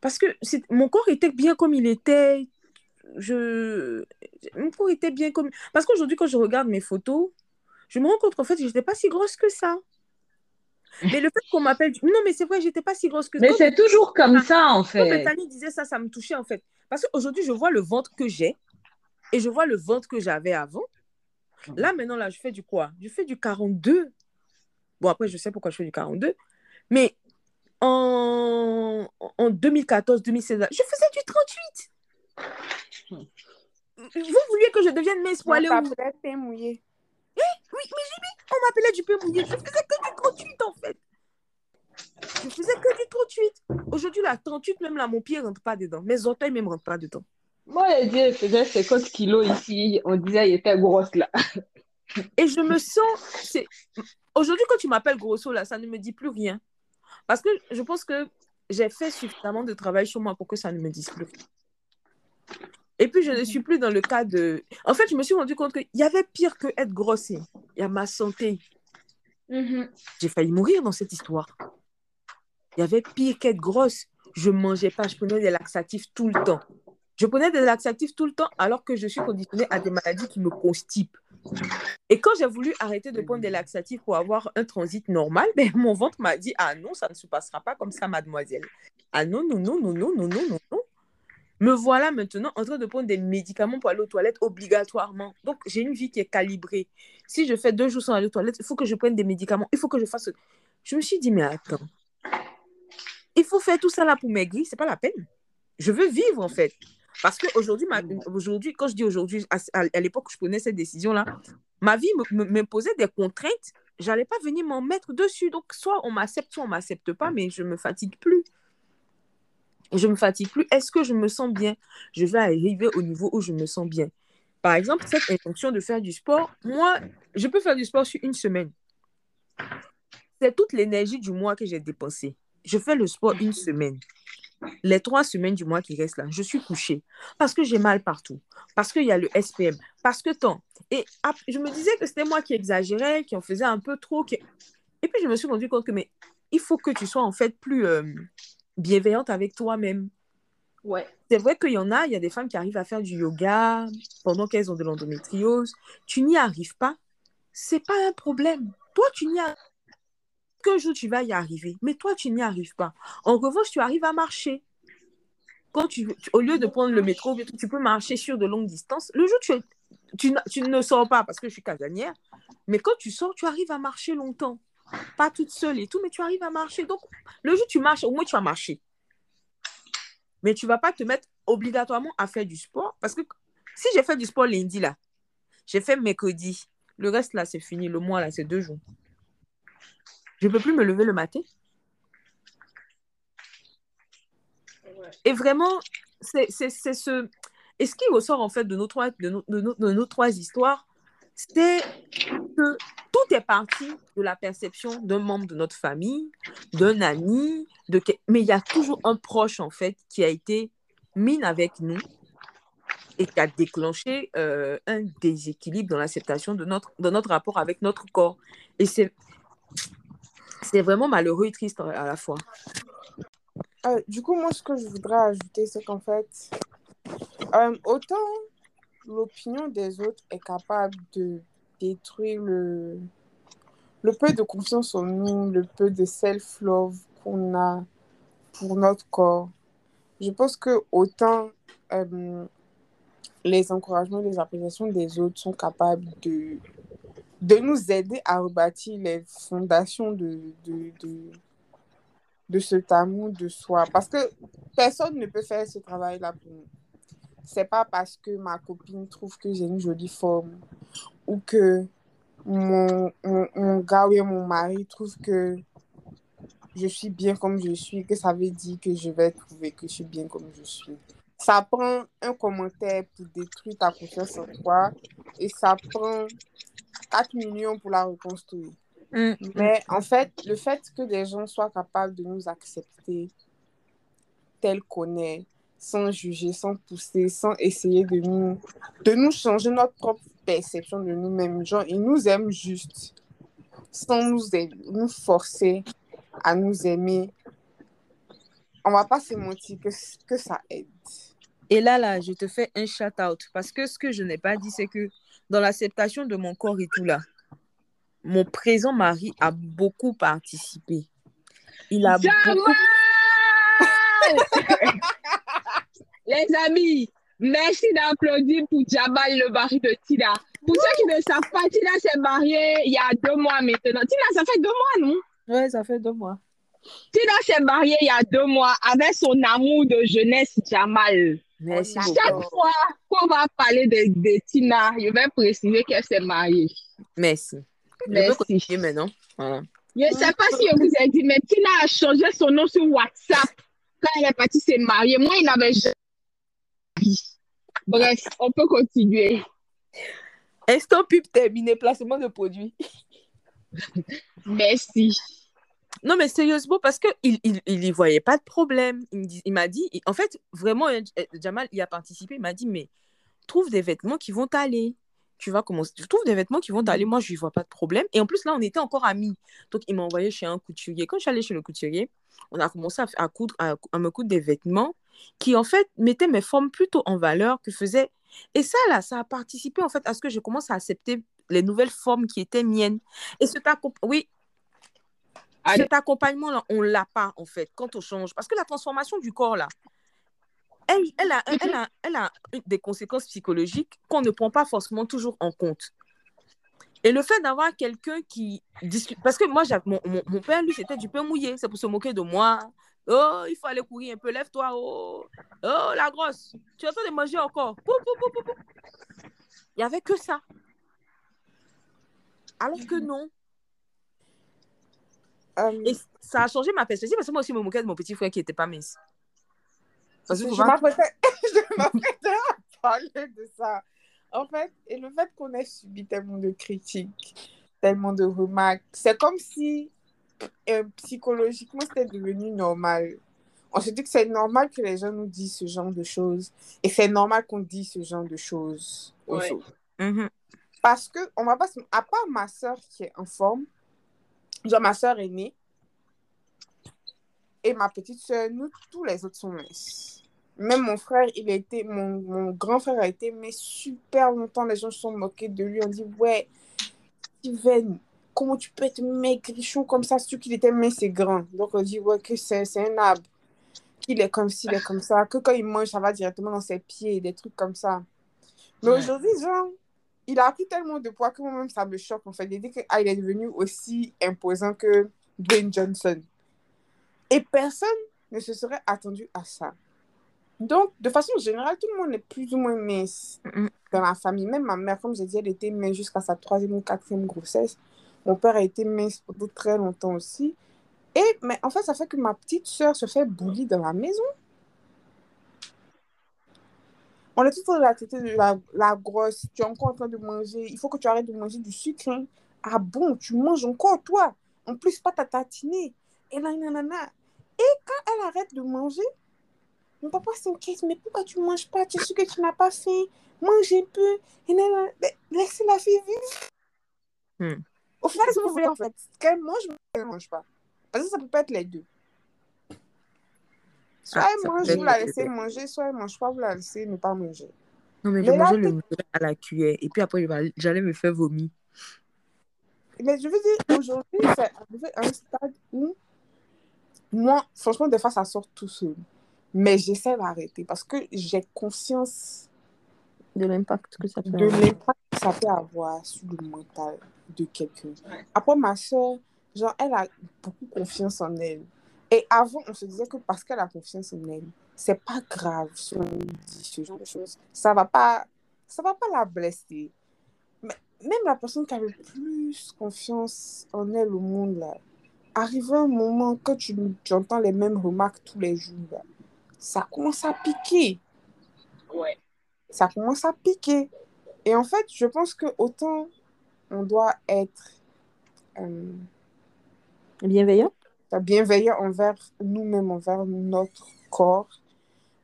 S3: Parce que mon corps était bien comme il était. Je... Mon corps était bien comme... Parce qu'aujourd'hui, quand je regarde mes photos, je me rends compte qu'en fait, je n'étais pas si grosse que ça. <laughs> Mais le fait qu'on m'appelle... Non, mais c'est vrai, j'étais pas si grosse que
S4: Mais
S3: Quand-
S4: c'est toujours comme ça, en
S3: quand
S4: fait.
S3: Bethany disait ça, ça me touchait en fait. Parce qu'aujourd'hui, je vois le ventre que j'ai et je vois le ventre que j'avais avant. Là, maintenant, là, je fais du quoi? Je fais du 42. Bon, après, je sais pourquoi je fais du 42. Mais en, en 2014, 2016, je faisais du 38. Vous vouliez que je devienne mince pour aller où
S2: On
S3: Oui,
S2: t'appelait pain mouillé.
S3: mais j'ai mis, on m'appelait du peu mouillé. Je faisais que du 38 en fait. Je faisais que du 38. Aujourd'hui, la 38, même là, mon pied ne rentre pas dedans. Mes orteils même ne rentrent pas dedans.
S4: Moi, elle dit, elle faisait 50 kilos ici. On disait, elle était grosse là.
S3: Et je me sens. c'est- Aujourd'hui, quand tu m'appelles grosso, là, ça ne me dit plus rien. Parce que je pense que j'ai fait suffisamment de travail sur moi pour que ça ne me dise plus rien. Et puis, je ne suis plus dans le cas de. En fait, je me suis rendu compte qu'il y avait pire que être grosse. Il y a ma santé.
S4: Mhm.
S3: J'ai failli mourir dans cette histoire. Il y avait pire qu'être grosse. Je ne mangeais pas, je prenais des laxatifs tout le temps. Je prenais des laxatifs tout le temps alors que je suis conditionnée à des maladies qui me constipent. Et quand j'ai voulu arrêter de prendre des laxatifs pour avoir un transit normal, ben, mon ventre m'a dit Ah non, ça ne se passera pas comme ça, mademoiselle. Ah non, non, non, non, non, non, non, non, non. Me voilà maintenant en train de prendre des médicaments pour aller aux toilettes obligatoirement. Donc, j'ai une vie qui est calibrée. Si je fais deux jours sans aller aux toilettes, il faut que je prenne des médicaments. Il faut que je fasse. Je me suis dit, mais attends. Il faut faire tout ça là pour maigrir, c'est pas la peine. Je veux vivre en fait. Parce qu'aujourd'hui, aujourd'hui, quand je dis aujourd'hui, à, l'époque où je prenais cette décision-là, ma vie m'imposait des contraintes. J'allais pas venir m'en mettre dessus. Donc, soit on m'accepte, soit on m'accepte pas, mais je me fatigue plus. Je me fatigue plus. Est-ce que je me sens bien? Je vais arriver au niveau où je me sens bien. Par exemple, cette intention de faire du sport, moi, je peux faire du sport sur une semaine. C'est toute l'énergie du mois que j'ai dépensée. Je fais le sport une semaine. Les trois semaines du mois qui restent là, je suis couchée. Parce que j'ai mal partout. Parce qu'il y a le SPM. Parce que tant. Et je me disais que c'était moi qui exagérais, qui en faisais un peu trop. Et puis je me suis rendu compte que mais, il faut que tu sois en fait plus euh, bienveillante avec toi-même.
S4: Ouais.
S3: C'est vrai qu'il y en a, il y a des femmes qui arrivent à faire du yoga pendant qu'elles ont de l'endométriose. Tu n'y arrives pas, c'est pas un problème. Toi, tu n'y arrives qu'un jour tu vas y arriver, mais toi, tu n'y arrives pas. En revanche, tu arrives à marcher. Quand tu, tu- au lieu de prendre le métro, tu peux marcher sur de longues distances. Le jour, tu, es- tu, tu ne sors pas parce que je suis casanière, mais quand tu sors, tu arrives à marcher longtemps. Pas toute seule et tout, mais tu arrives à marcher. Donc, le jour où tu marches, au moins, tu vas marcher. Mais tu vas pas te mettre obligatoirement à faire du sport parce que si j'ai fait du sport lundi là, j'ai fait mercredi, le reste là c'est fini, le mois là c'est deux jours. Je peux plus me lever le matin. Et vraiment, c'est ce. Et ce qui ressort en fait de nos trois histoires, c'est que tout est parti de la perception d'un membre de notre famille, d'un ami, de... mais il y a toujours un proche en fait qui a été mine avec nous et qui a déclenché euh, un déséquilibre dans l'acceptation de notre, de notre rapport avec notre corps. Et c'est c'est vraiment malheureux et triste à la fois.
S2: Euh, du coup, moi, ce que je voudrais ajouter, c'est qu'en fait, euh, autant l'opinion des autres est capable de détruire le, peu de confiance en nous, le peu de self-love qu'on a pour notre corps. Je pense que autant euh, les encouragements, les appréciations des autres sont capables de, de nous aider à rebâtir les fondations de, de, de, de amour de soi. Parce que personne ne peut faire ce travail-là pour nous. C'est pas parce que ma copine trouve que j'ai une jolie forme ou que mon, mon, mon gars ou mon mari trouve que je suis bien comme je suis, que ça veut dire que je vais trouver que je suis bien comme je suis. Ça prend un commentaire pour détruire ta confiance en toi et ça prend 4 millions pour la reconstruire.
S3: Mm.
S2: Mais en fait, le fait que des gens soient capables de nous accepter tels qu'on est, sans juger, sans pousser, sans essayer de nous, de nous changer notre propre perception de nous-mêmes. Genre, ils nous aiment juste, sans nous, aimer- nous forcer à nous aimer. On va pas se mentir que, que ça aide.
S3: Et là, là, je te fais un shout-out. Parce que ce que je n'ai pas dit, c'est que dans l'acceptation de mon corps et tout là, mon présent mari a beaucoup participé. Il a
S4: Jamal
S3: beaucoup... <laughs>
S4: Les amis, merci d'applaudir pour Jamal, le mari de Tina. Pour ceux qui ne savent pas, Tina s'est mariée il y a deux mois maintenant. Tina, ça fait deux mois, non?
S3: Ouais, ça fait deux mois.
S4: Tina s'est mariée il y a deux mois avec son amour de jeunesse, Jamal.
S3: Merci beaucoup.
S4: Chaque fois qu'on va parler de, de Tina, je vais préciser qu'elle s'est mariée.
S3: Merci. Je
S4: Merci.
S3: continuer maintenant. Voilà.
S4: Je ne sais pas si je vous ai dit, mais Tina a changé son nom sur WhatsApp quand elle est partie se marier. Moi, il n'avait jamais dit. Bref, on peut continuer.
S3: Instant pub terminé, placement de produit?
S4: Merci.
S3: Non, mais sérieusement, parce qu'il il, il, il y voyait pas de problème. Il m'a dit, il- en fait, vraiment, euh, Jamal y a participé. Il m'a dit, mais trouve des vêtements qui vont t'aller. tu vas commencer. Je trouve des vêtements qui vont t'aller. Moi, je lui vois pas de problème. Et en plus, là, on était encore amis. Donc, il m'a envoyé chez un couturier. Quand je suis allée chez le couturier, on a commencé à, à coudre, à, à me coudre des vêtements qui, en fait, mettaient mes formes plutôt en valeur, que faisaient. Et ça, là, ça a participé, en fait, à ce que je commence à accepter les nouvelles formes qui étaient miennes. Et cet, oui,
S4: Allez.
S3: cet accompagnement-là, on l'a pas, en fait, quand on change. Parce que la transformation du corps, là, elle, elle, a, elle, a, elle a des conséquences psychologiques qu'on ne prend pas forcément toujours en compte. Et le fait d'avoir quelqu'un qui discute. Parce que moi, mon, mon, mon père, lui, c'était du pain mouillé. C'est pour se moquer de moi. Oh, il faut aller courir un peu. Lève-toi. Oh, oh la grosse. Tu es en train de manger encore. Pou, pou, pou, pou, pou. Il n'y avait que ça. Alors que non.
S2: Euh,
S3: Et ça a changé ma perspective parce que moi aussi, je me moquais de mon petit frère qui n'était pas mince. Parce que <laughs>
S2: je m'apprêtais à parler de ça. En fait, et le fait qu'on ait subi tellement de critiques, tellement de remarques, c'est comme si psychologiquement c'était devenu normal. On se dit que c'est normal que les gens nous disent ce genre de choses et c'est normal qu'on dise ce genre de choses aux
S4: Ouais.
S2: autres.
S3: Mhm.
S2: Parce que, on va pas se- à part ma soeur qui est en forme, genre ma soeur aînée et ma petite soeur, nous, tous les autres sont minces. Même mon frère, il a été, mon, mon grand frère a été mais super longtemps. Les gens se sont moqués de lui. On dit, ouais, Steven, comment tu peux être maigrichon comme ça, surtout qu'il était mince et grand. Donc on dit, ouais, que c'est c'est un arbre. Qu'il est comme ci, il est comme ça. Que quand il mange, ça va directement dans ses pieds, des trucs comme ça. Mais
S4: Ouais.
S2: aujourd'hui, genre, il a pris tellement de poids que moi-même, ça me choque, en fait. Il dit qu'il est devenu aussi imposant que Dwayne Johnson. Et personne ne se serait attendu à ça. Donc, de façon générale, tout le monde est plus ou moins mince dans la famille. Même ma mère, comme j'ai dit, elle était mince jusqu'à sa troisième ou quatrième grossesse. Mon père a été mince pendant très longtemps aussi. Et, mais en fait, ça fait que ma petite soeur se fait bully dans la maison. On est tout le temps la tête de la, grosse. Tu es encore en train de manger. Il faut que tu arrêtes de manger du sucre. hein. Ah bon, tu manges encore, toi? En plus, pas ta tatinée. Et là, nanana. Et quand elle arrête de manger, mon papa s'inquiète. Mais pourquoi tu ne manges pas? Tu es sûr que tu n'as pas faim? Mange un peu. Et nanana. Laissez la fille vivre.
S3: Hmm.
S2: Au final, que vous voulez, en fait. Qu'elle mange, mais elle ne mange pas. Parce que ça peut pas être les deux. Soit
S3: Ah,
S2: elle mange, vous la laissez manger, soit elle ne mange pas, vous la laissez ne pas manger.
S3: Non, mais je
S2: Mais là,
S3: mangeais le à la cuillère. Et puis après, je j'allais me faire vomir.
S2: Mais je veux dire, aujourd'hui, c'est arrivé à un stade où, moi, franchement, des fois, ça sort tout seul. Mais j'essaie d'arrêter parce que j'ai conscience
S3: De l'impact que ça peut
S2: de l'impact que ça peut avoir sur le mental de quelqu'un. Après, ma soeur, genre, elle a beaucoup confiance en elle. Et avant, on se disait que parce qu'elle a confiance en elle, c'est pas grave si on dit ce genre de choses. Ça va pas, ça va pas la blesser. Mais même la personne qui a le plus confiance en elle au monde, là, arrive un moment que tu, tu entends les mêmes remarques tous les jours, là, ça commence à piquer
S4: Ouais.
S2: ça commence à piquer. Et en fait, je pense que autant on doit être euh,
S3: Bienveillant?
S2: bienveillant envers nous-mêmes, envers notre corps,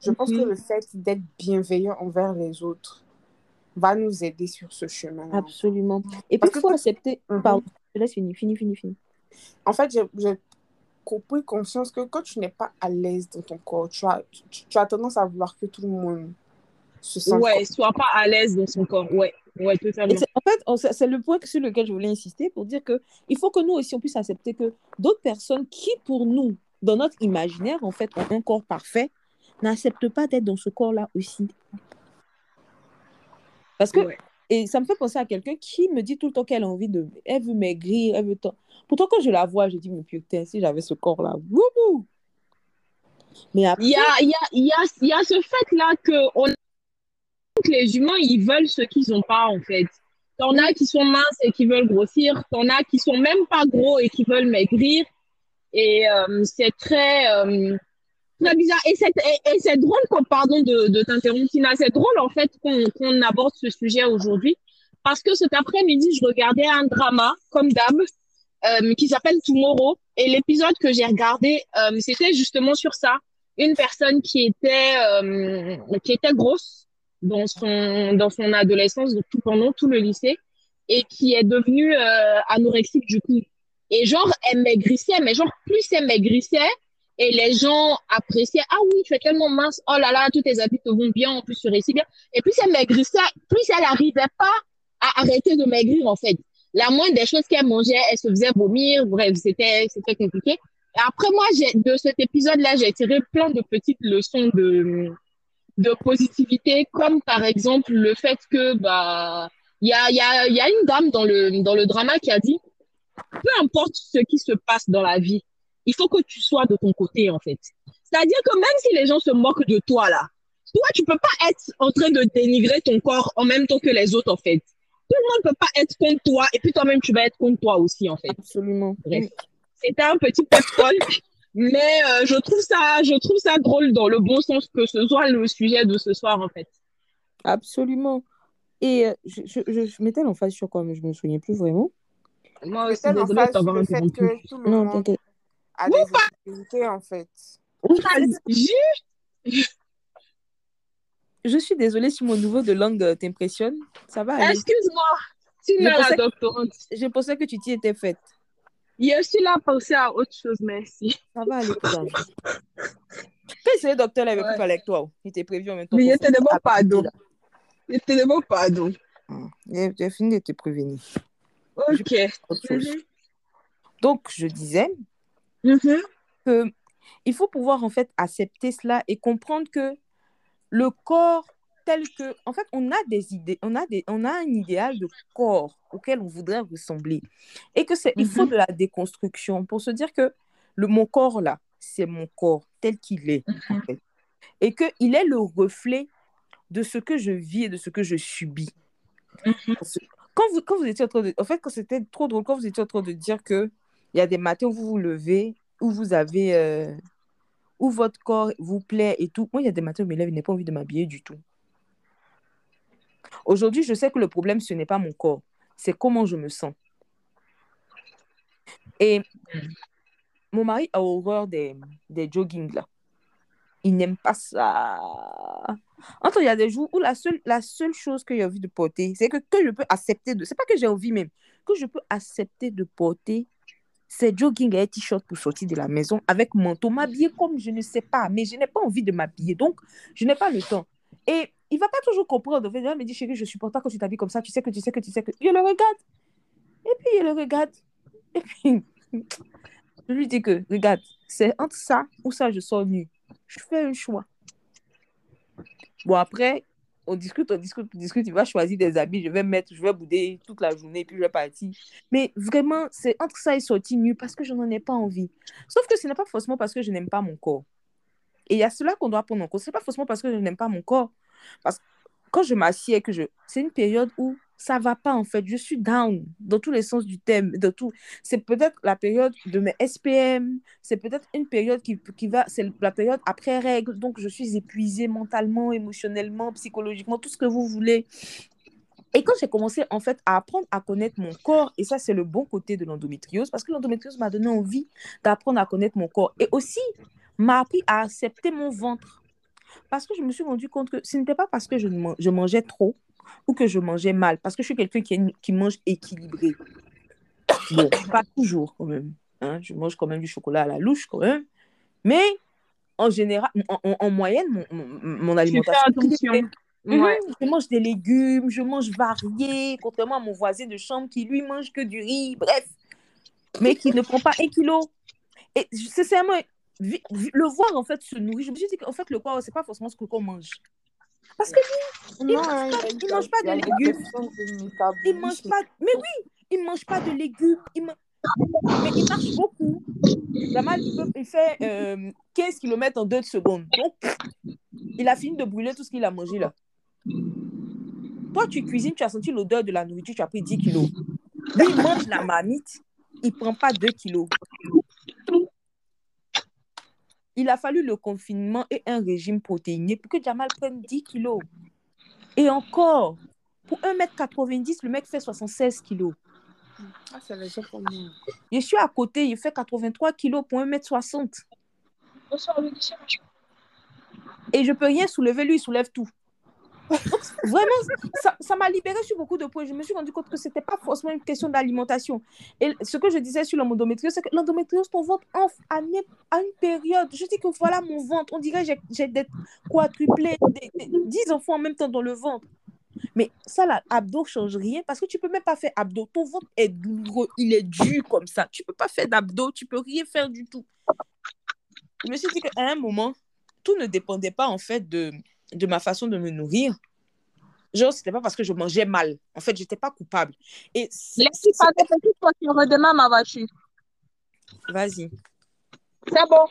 S2: je pense que
S4: Mhm.
S2: le fait d'être bienveillant envers les autres va nous aider sur ce chemin-là.
S3: Absolument. Et puis,
S2: Parce
S3: il
S2: que
S3: faut accepter.
S2: Mhm.
S3: Pardon, je laisse finir, fini, fini, fini.
S2: En fait, j'ai compris conscience que quand tu n'es pas à l'aise dans ton corps, tu as, tu, tu as tendance à vouloir que tout le monde se sente
S4: Ouais, soit pas à l'aise dans son corps. Ouais, ouais, totalement.
S3: en fait, c'est le point sur lequel je voulais insister pour dire que il faut que nous aussi on puisse accepter que d'autres personnes qui, pour nous, dans notre imaginaire, en fait, ont un corps parfait, n'acceptent pas d'être dans ce corps-là aussi. Parce que,
S4: Ouais.
S3: et ça me fait penser à quelqu'un qui me dit tout le temps qu'elle a envie de, elle veut maigrir, elle veut tant. Pourtant, quand je la vois, je dis, mais putain, si j'avais ce corps-là, wouhou! Mais après,
S4: Il y a, il y a, il y a, il y a ce fait-là que on... que les humains, ils veulent ce qu'ils n'ont pas, en fait. T'en as qui sont minces et qui veulent grossir. T'en as qui sont même pas gros et qui veulent maigrir. Et euh, c'est très, euh, très bizarre. Et c'est, et, c'est drôle, pardon de, de t'interrompre, Tina, c'est drôle, en fait, qu'on, aborde ce sujet aujourd'hui. Parce que cet après-midi, je regardais un drama, comme d'hab, euh, qui s'appelle Tomorrow. Et l'épisode que j'ai regardé, c'était justement sur ça. Une personne qui était, qui était grosse dans son, dans son adolescence, donc tout, pendant tout le lycée, et qui est devenue euh, anorexique du coup. Et genre, elle maigrissait, mais genre, plus elle maigrissait, et les gens appréciaient, ah oui, tu es tellement mince, oh là là, tous tes habits te vont bien, en plus tu réussis bien. Et plus elle maigrissait, plus elle n'arrivait pas à arrêter de maigrir, en fait. La moindre des choses qu'elle mangeait, elle se faisait vomir, bref, c'était, compliqué. Après, moi, de cet épisode-là, j'ai tiré plein de petites leçons de, de positivité, comme par exemple le fait que, bah, il y a, y, a, y a une dame dans le, dans le drama qui a dit, peu importe ce qui se passe dans la vie, il faut que tu sois de ton côté, en fait. C'est-à-dire que même si les gens se moquent de toi, là, toi, tu peux pas être en train de dénigrer ton corps en même temps que les autres, en fait. Tout le monde peut pas être contre toi, et puis toi-même, tu vas être contre toi aussi, en fait.
S3: Absolument.
S4: Bref. C'était un petit pep mais euh, je trouve ça, je trouve ça drôle dans le bon sens que ce soit le sujet de ce soir, en fait.
S3: Absolument. Et euh, je, je, je, je mettais l'emphase sur quoi, mais je me souviens plus vraiment.
S4: Moi aussi,
S2: en face
S4: t'avoir
S2: le fait que tout le
S3: Non,
S2: monde
S3: t'inquiète.
S2: a des activités, en fait.
S3: Je suis désolée si mon niveau de langue euh, t'impressionne. Ça va.
S4: Excuse-moi, tu
S3: Je
S4: n'es la
S3: pensais-
S4: doctorante.
S3: Je pensais que tu t'y étais faite.
S4: Je suis là pour penser à autre chose, merci.
S3: Ça va aller, courage. Quel c'est le docteur il plus
S4: Ouais.
S3: avec toi? Il t'est prévu en même temps.
S4: Mais je te demande
S3: ta
S4: pardon. Je te demande pardon.
S3: Hum. J'ai fini de te prévenir.
S4: Ok.
S3: Autre chose.
S4: Mhm.
S3: Donc, je disais
S4: Mhm.
S3: que il faut pouvoir en fait accepter cela et comprendre que le corps tel que en fait on a des idées on a des on a un idéal de corps auquel on voudrait ressembler et que c'est il faut de la déconstruction pour se dire que le mon corps là c'est mon corps tel qu'il est en fait. et que il est le reflet de ce que je vis et de ce que je subis que quand vous, quand vous étiez en train de... En fait, quand c'était trop drôle, quand vous étiez en train de dire que il y a des matins où vous vous levez, où vous avez... euh, où votre corps vous plaît et tout. Moi, il y a des matins où je me lève, je n'ai pas envie de m'habiller du tout. Aujourd'hui, je sais que le problème, ce n'est pas mon corps, c'est comment je me sens. Et mon mari a horreur des, des jogging, là. Il n'aime pas ça. Entre il y a des jours où la seule, la seule chose que j'ai envie de porter, c'est que, que je peux accepter de. C'est pas que j'ai envie même, que je peux accepter de porter ces jogging et t-shirt pour sortir de la maison avec manteau, m'habiller comme je ne sais pas, mais je n'ai pas envie de m'habiller. Donc, je n'ai pas le temps. Et il va pas toujours comprendre. En il me dit, chérie, je supporte pas quand tu t'habilles comme ça. Tu sais que tu sais que tu sais que. Je le regarde. Et puis, il le regarde. Et puis, <laughs> je lui dis que, regarde, c'est entre ça ou ça, je sors nu. Je fais un choix. Bon, après, on discute, on discute, on discute. Il va choisir des habits. Je vais mettre, je vais bouder toute la journée, puis je vais partir. Mais vraiment, c'est entre ça et sortir nu parce que je n'en ai pas envie. Sauf que ce n'est pas forcément parce que je n'aime pas mon corps. Et il y a cela qu'on doit prendre en compte. Ce n'est pas forcément parce que je n'aime pas mon corps. Parce que quand je m'assieds, que je... c'est une période où ça va pas en fait. Je suis down dans tous les sens du thème, de tout. C'est peut-être la période de mes SPM, c'est peut-être une période qui, qui va, c'est la période après règles. Donc je suis épuisée mentalement, émotionnellement, psychologiquement, tout ce que vous voulez. Et quand j'ai commencé en fait à apprendre à connaître mon corps, et ça c'est le bon côté de l'endométriose, parce que l'endométriose m'a donné envie d'apprendre à connaître mon corps et aussi m'a appris à accepter mon ventre. Parce que je me suis rendu compte que ce n'était pas parce que je, man- je mangeais trop ou que je mangeais mal, parce que je suis quelqu'un qui, qui mange équilibré. Bon, pas toujours quand même. hein. Je mange quand même du chocolat à la louche quand même. Mais en général, en, en- en moyenne, mon, mon, mon
S4: fais
S3: alimentation équilibrée. Mhm. Je mange des légumes, je mange varié, contrairement à mon voisin de chambre qui lui mange que du riz, bref, mais qui ne prend pas un kilo. Et sincèrement, le voir en fait se nourrir, je me suis dit qu'en fait le corps, c'est pas forcément ce que qu'on mange. Parce que il
S2: Non,
S3: mange pas-
S2: il
S3: il mange pas de légumes. il mange pas, mais oui, il mange pas de légumes, il mais il marche beaucoup. Il, peut- il fait euh, 15 km en 2 secondes. Donc, il a fini de brûler tout ce qu'il a mangé là. Toi, tu cuisines, tu as senti l'odeur de la nourriture, tu as pris 10 kilos. Lui, il mange la marmite, il prend pas 2 kilos. Il a fallu le confinement et un régime protéiné pour que Jamal prenne 10 kilos. Et encore, pour 1m90, le mec fait 76 kilos.
S2: Ah, c'est léger pour moi.
S3: Je suis à côté, il fait 83 kilos pour 1m60. Et je peux rien soulever, lui, il soulève tout. Vraiment, ça, m'a libérée sur beaucoup de points. Je me suis rendu compte que c'était pas forcément une question d'alimentation. Et ce que je disais sur l'endométriose, c'est que l'endométriose, ton ventre enfle à, ne- à une période. Je dis que voilà mon ventre. On dirait que j'ai- des quadruplés, des, des- 10 enfants en même temps dans le ventre. Mais ça, là, abdos change rien parce que tu peux même pas faire abdos. Ton ventre est douloureux, il est dur comme ça. Tu peux pas faire d'abdos, tu peux rien faire du tout. Je me suis dit qu'à un moment, tout ne dépendait pas en fait de, de ma façon de me nourrir. Genre, c'était pas parce que je mangeais mal. En fait, j'étais pas coupable. Et c'est-
S1: pas de petite fois tu redémarres ma voiture.
S3: Vas-y.
S1: C'est bon.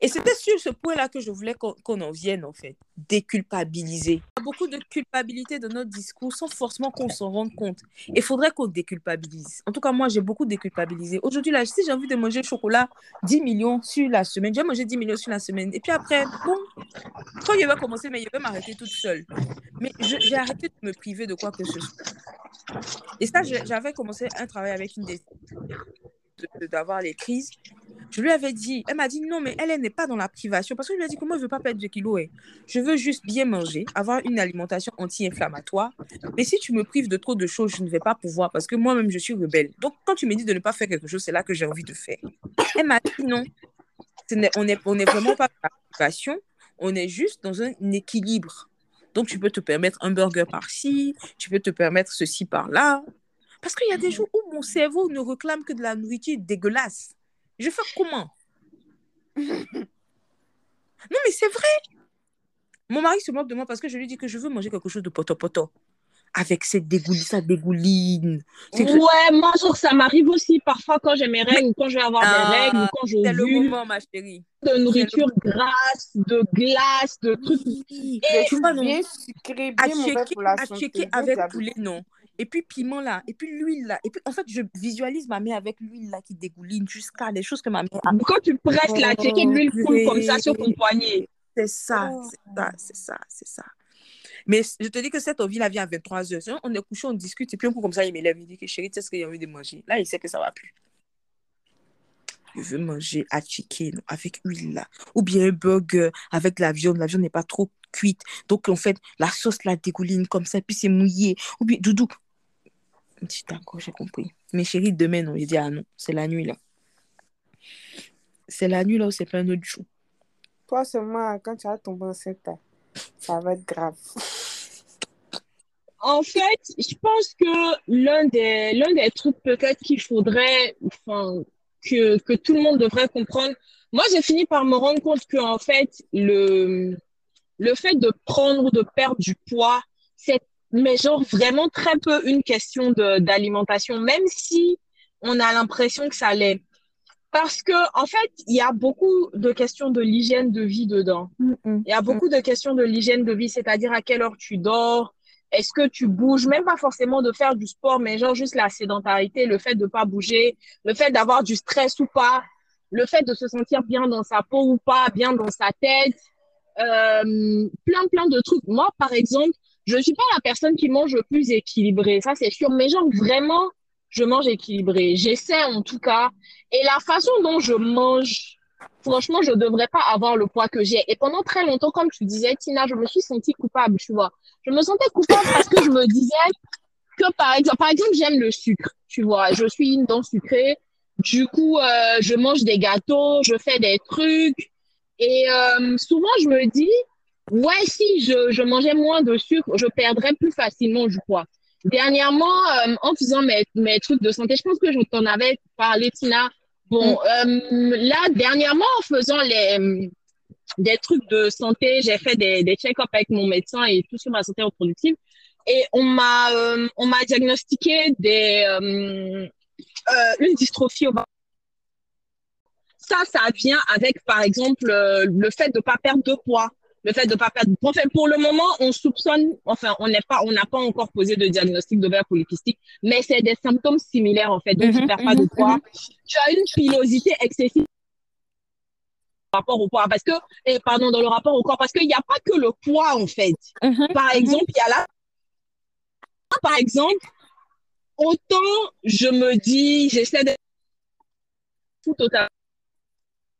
S3: Et c'était sur ce point-là que je voulais qu'on en vienne, en fait. Déculpabiliser. Il y a beaucoup de culpabilité dans notre discours sans forcément qu'on s'en rende compte. Il faudrait qu'on déculpabilise. En tout cas, moi, j'ai beaucoup déculpabilisé. Aujourd'hui, là, si j'ai envie de manger chocolat 10 millions sur la semaine, j'ai mangé 10 millions sur la semaine. Et puis après, bon, quand il va commencer, mais il va m'arrêter toute seule. Mais je- j'ai arrêté de me priver de quoi que ce soit. Et ça, je- j'avais commencé un travail avec une des de- d'avoir les crises. Je lui avais dit, elle m'a dit non, mais elle, n'est pas dans la privation. Parce que je lui ai dit que moi, je ne veux pas perdre de kilos. Je veux juste bien manger, avoir une alimentation anti-inflammatoire. Mais si tu me prives de trop de choses, je ne vais pas pouvoir parce que moi-même, je suis rebelle. Donc, quand tu me dis de ne pas faire quelque chose, c'est là que j'ai envie de faire. Elle m'a dit non. On n'est on est vraiment pas dans la privation. On est juste dans un équilibre. Donc, tu peux te permettre un burger par-ci, tu peux te permettre ceci par-là. Parce qu'il y a des jours où mon cerveau ne réclame que de la nourriture dégueulasse. Je fais comment? <laughs> Non, mais c'est vrai. Mon mari se moque de moi parce que je lui dis que je veux manger quelque chose de poto-poto. Avec cette dégouline, ça dégouline.
S4: Ouais, moi, ça m'arrive aussi parfois quand j'ai mes règles, ou quand je vais avoir
S3: Ah,
S4: des règles, ou quand
S3: C'est le moment, ma chérie.
S4: de nourriture grasse, de glace, de trucs.
S3: Oui.
S2: Et
S3: tu vois, non
S2: bien sucré, bien mauvais pour la
S3: à
S2: santé.
S3: avec poulet, non. Et puis piment là, et puis l'huile là. Et puis en fait, je visualise ma mère avec l'huile là qui dégouline jusqu'à des choses que ma mère a.
S4: Quand tu presses la checker, l'huile coule comme ça sur ton poignet.
S3: C'est ça,
S2: Oh.
S3: c'est ça, c'est ça, c'est ça. Mais je te dis que cette envie là vient à 23h. Sinon, on est couché, on discute, et puis un coup comme ça, il m'élève, il dit que chérie, tu sais ce qu'il a envie de manger? Là, il sait que ça va plus. Je veux manger à chicken avec huile là. Ou bien un burger avec de la viande. La viande n'est pas trop cuite. Donc, en fait, la sauce la dégouline comme ça, puis c'est mouillé. Ou bien, doudou. Je dis, d'accord, j'ai compris. Mais chérie, demain, non. Il dit, ah non, c'est la nuit là. C'est la nuit là où c'est pas un autre jour.
S2: Toi seulement, quand tu vas tomber enceinte, ça va être grave.
S4: En fait, je pense que l'un des, l'un des trucs peut-être qu'il faudrait, enfin, que, que tout le monde devrait comprendre, moi, j'ai fini par me rendre compte que, en fait, le, le fait de prendre ou de perdre du poids, c'est, mais genre vraiment très peu une question d'alimentation, même si on a l'impression que ça l'est. Parce que, en fait, il y a beaucoup de questions de l'hygiène de vie dedans. Il y a beaucoup de questions de l'hygiène de vie, c'est-à-dire à quelle heure tu dors, est-ce que tu bouges, même pas forcément de faire du sport, mais genre juste la sédentarité, le fait de pas bouger, le fait d'avoir du stress ou pas, le fait de se sentir bien dans sa peau ou pas, bien dans sa tête, euh, plein plein de trucs. Moi, par exemple, je suis pas la personne qui mange le plus équilibré, ça c'est sûr, mais genre vraiment, je mange équilibré. J'essaie en tout cas. Et la façon dont je mange, franchement, je devrais pas avoir le poids que j'ai. Et pendant très longtemps, comme tu disais, Tina, je me suis sentie coupable, tu vois. Je me sentais coupable parce que je me disais que, par exemple, par exemple, j'aime le sucre, tu vois. Je suis une dent sucrée. Du coup, euh, je mange des gâteaux, je fais des trucs. Et euh, souvent, je me dis, ouais, si je, je mangeais moins de sucre, je perdrais plus facilement du poids. Dernièrement, euh, en faisant mes, mes trucs de santé, je pense que je t'en avais parlé, Tina. Bon, euh, là, dernièrement, en faisant les, des trucs de santé, j'ai fait des, des check-ups avec mon médecin et tout sur ma santé reproductive. Et on m'a euh, on m'a diagnostiqué des, une dystrophie ovarienne. Ça, ça vient avec, par exemple, euh, le fait de pas perdre de poids le fait de pas perdre. En fait, pour le moment, on soupçonne, enfin, on n'est pas, on n'a pas encore posé de diagnostic d'ovaire polycystique, mais c'est des symptômes similaires, en fait. Donc, tu
S3: Mhm,
S4: perds pas de
S3: mhm,
S4: poids. Tu as une pilosité excessive par rapport au poids, parce que, et pardon, dans le rapport au corps, parce qu'il n'y a pas que le poids, en fait.
S3: Mhm.
S4: Par exemple, il y a là, par exemple, autant je me dis, j'essaie de tout.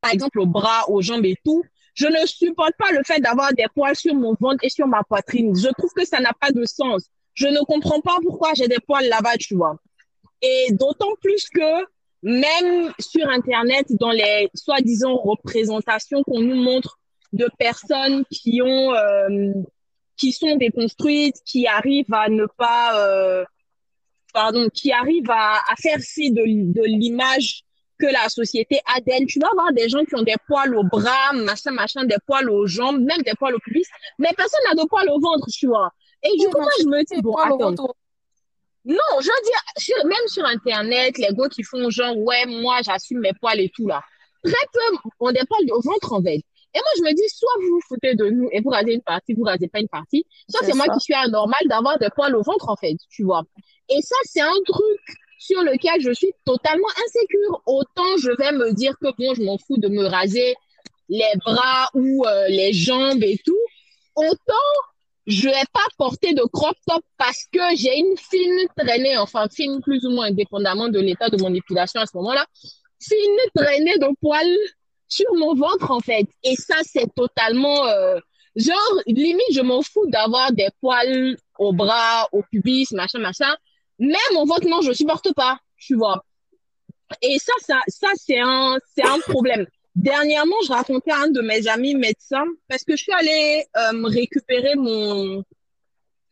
S4: Par exemple, aux bras, aux jambes et tout, Je ne supporte pas le fait d'avoir des poils sur mon ventre et sur ma poitrine. Je trouve que ça n'a pas de sens. Je ne comprends pas pourquoi j'ai des poils là-bas, tu vois. Et d'autant plus que même sur Internet, dans les soi-disant représentations qu'on nous montre de personnes qui ont, euh, qui sont déconstruites, qui arrivent à ne pas, euh, pardon, qui arrivent à, faire fi de l'image que la société a d'elle. Tu vas avoir des gens qui ont des poils au bras, machin, machin, des poils aux jambes, même des poils au pubis, mais personne n'a de poils au ventre, tu vois. Et du coup, moi, je me dis, bon, attends. Non, je veux dire, même sur Internet, les gars qui font genre, ouais, moi, j'assume mes poils et tout là. Très peu ont des poils au ventre en fait. Et moi, je me dis, soit vous vous foutez de nous et vous rasez une partie, vous rasez pas une partie, soit c'est moi qui suis anormal d'avoir des poils au ventre en fait, tu vois. Et ça, c'est un truc sur lequel je suis totalement insécure. Autant je vais me dire que bon, je m'en fous de me raser les bras ou euh, les jambes et tout, autant je vais pas porter de crop top parce que j'ai une fine traînée, enfin fine plus ou moins indépendamment de l'état de mon épilation à ce moment-là, fine traînée de poils sur mon ventre en fait. Et ça, c'est totalement... Euh, genre, limite, je m'en fous d'avoir des poils au bras, au pubis, machin, machin. Mais mon ventre, non, je supporte pas, tu vois. Et ça, ça, ça c'est un, un problème. Dernièrement, je racontais à un de mes amis médecins parce que je suis allée euh, récupérer mon,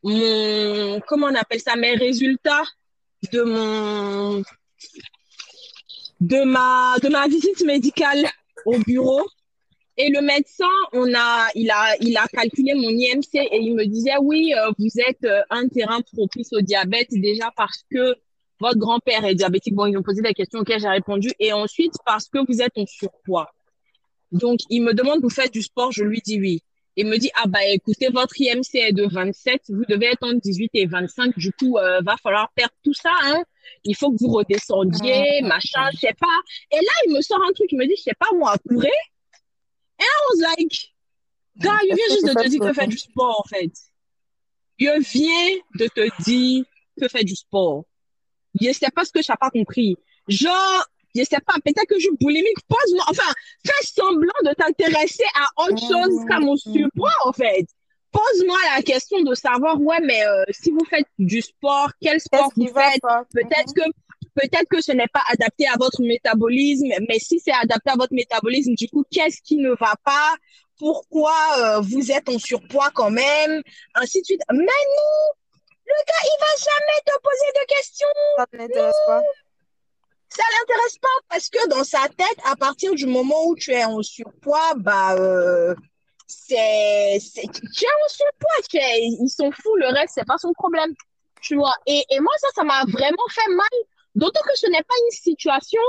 S4: mon, comment on appelle ça, mes résultats de mon, de ma, de ma visite médicale au bureau. Et le médecin, on a, il a, il a calculé mon IMC et il me disait, oui, euh, vous êtes euh, un terrain propice au diabète déjà parce que votre grand-père est diabétique. Bon, ils ont posé des questions auxquelles j'ai répondu. Et ensuite, parce que vous êtes en surpoids. Donc, il me demande, vous faites du sport? Je lui dis oui. Il me dit, ah bah écoutez, votre IMC est de 27, vous devez être entre 18 et 25, du coup, euh, va falloir perdre tout ça, hein. Il faut que vous redescendiez, machin, je sais pas. Et là, il me sort un truc, il me dit, je sais pas, moi, courir. I was like, gars, il vient juste de te dire que fais du sport, en fait. Il vient de te dire que fais du sport. Je sais pas ce que je n'ai pas compris. Genre, je sais pas, peut-être que je suis boulimique, pose-moi, enfin, fais semblant de t'intéresser à autre chose qu'à mon surpoids, en fait. Pose-moi la question de savoir, ouais, mais euh, si vous faites du sport, quel sport vous faites? Peut-être que peut-être que ce n'est pas adapté à votre métabolisme, mais si c'est adapté à votre métabolisme, du coup, qu'est-ce qui ne va pas? Pourquoi euh, vous êtes en surpoids quand même? Ainsi de suite. Mais non! Le gars, il va jamais te poser de questions.
S3: Ça ne l'intéresse pas.
S4: Ça l'intéresse pas parce que dans sa tête, à partir du moment où tu es en surpoids, bah, euh, c'est, c'est, tu es en surpoids, tu es, ils sont fous, le reste, c'est pas son problème. Tu vois? Et, et moi, ça, ça m'a vraiment fait mal. D'autant que ce n'est pas une situation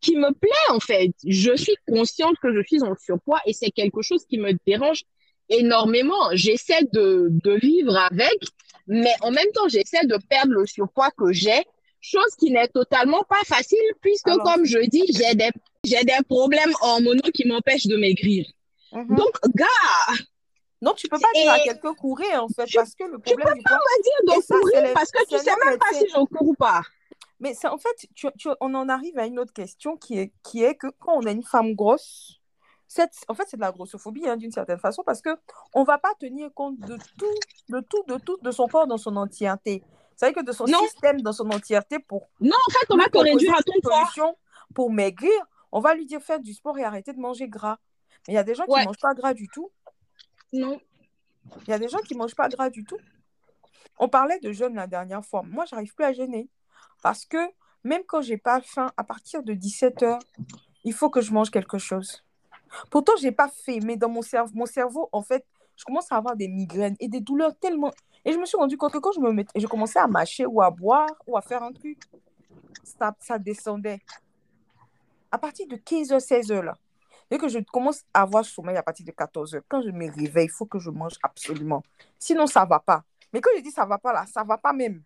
S4: qui me plaît, en fait. Je suis consciente que je suis en surpoids et c'est quelque chose qui me dérange énormément. J'essaie de, de vivre avec, mais en même temps, j'essaie de perdre le surpoids que j'ai, chose qui n'est totalement pas facile puisque,
S3: Alors.
S4: comme je dis, j'ai des, j'ai des problèmes hormonaux qui m'empêchent de maigrir.
S3: Mhm.
S4: Donc, gars,
S3: Non, tu peux pas dire à
S4: Et-
S3: quelqu'un courir, en fait,
S4: Tu-
S3: parce que le
S4: tu
S3: problème
S4: peux
S3: du
S4: pas
S3: poids...
S4: me dire
S3: Et
S4: de courir parce que tu sais même pas si je cours ou pas.
S3: Mais c'est en fait, tu, tu- on en arrive à une autre question qui est, qui est que quand on a une femme grosse, cette, en fait, c'est de la grossophobie hein, d'une certaine façon parce que on va pas tenir compte de tout, de tout, de tout, de son corps dans son entièreté. C'est vrai que de son
S4: Non.
S3: système dans son entièreté pour
S4: Non, en fait, on va te réduire à ton poids.
S3: pour maigrir, on va lui dire faire du sport et arrêter de manger gras. Mais il y a des gens qui
S4: Ouais.
S3: mangent pas gras du tout.
S4: Non.
S3: Il y a des gens qui mangent pas gras du tout. On parlait de jeûne la dernière fois. Moi, j'arrive plus à jeûner parce que même quand j'ai pas faim, à partir de 17 heures, il faut que je mange quelque chose. Pourtant, j'ai pas fait, mais dans mon cerveau, mon cerveau, en fait, je commence à avoir des migraines et des douleurs tellement. Et je me suis rendu compte que quand je me mettais, je commençais à mâcher ou à boire ou à faire un truc, ça, descendait. À partir de 15h, 16h, là, dès que je commence à avoir sommeil à partir de 14h, quand je me réveille, il faut que je mange absolument. Sinon, ça va pas. Mais quand je dis ça va pas, là, ça va pas même.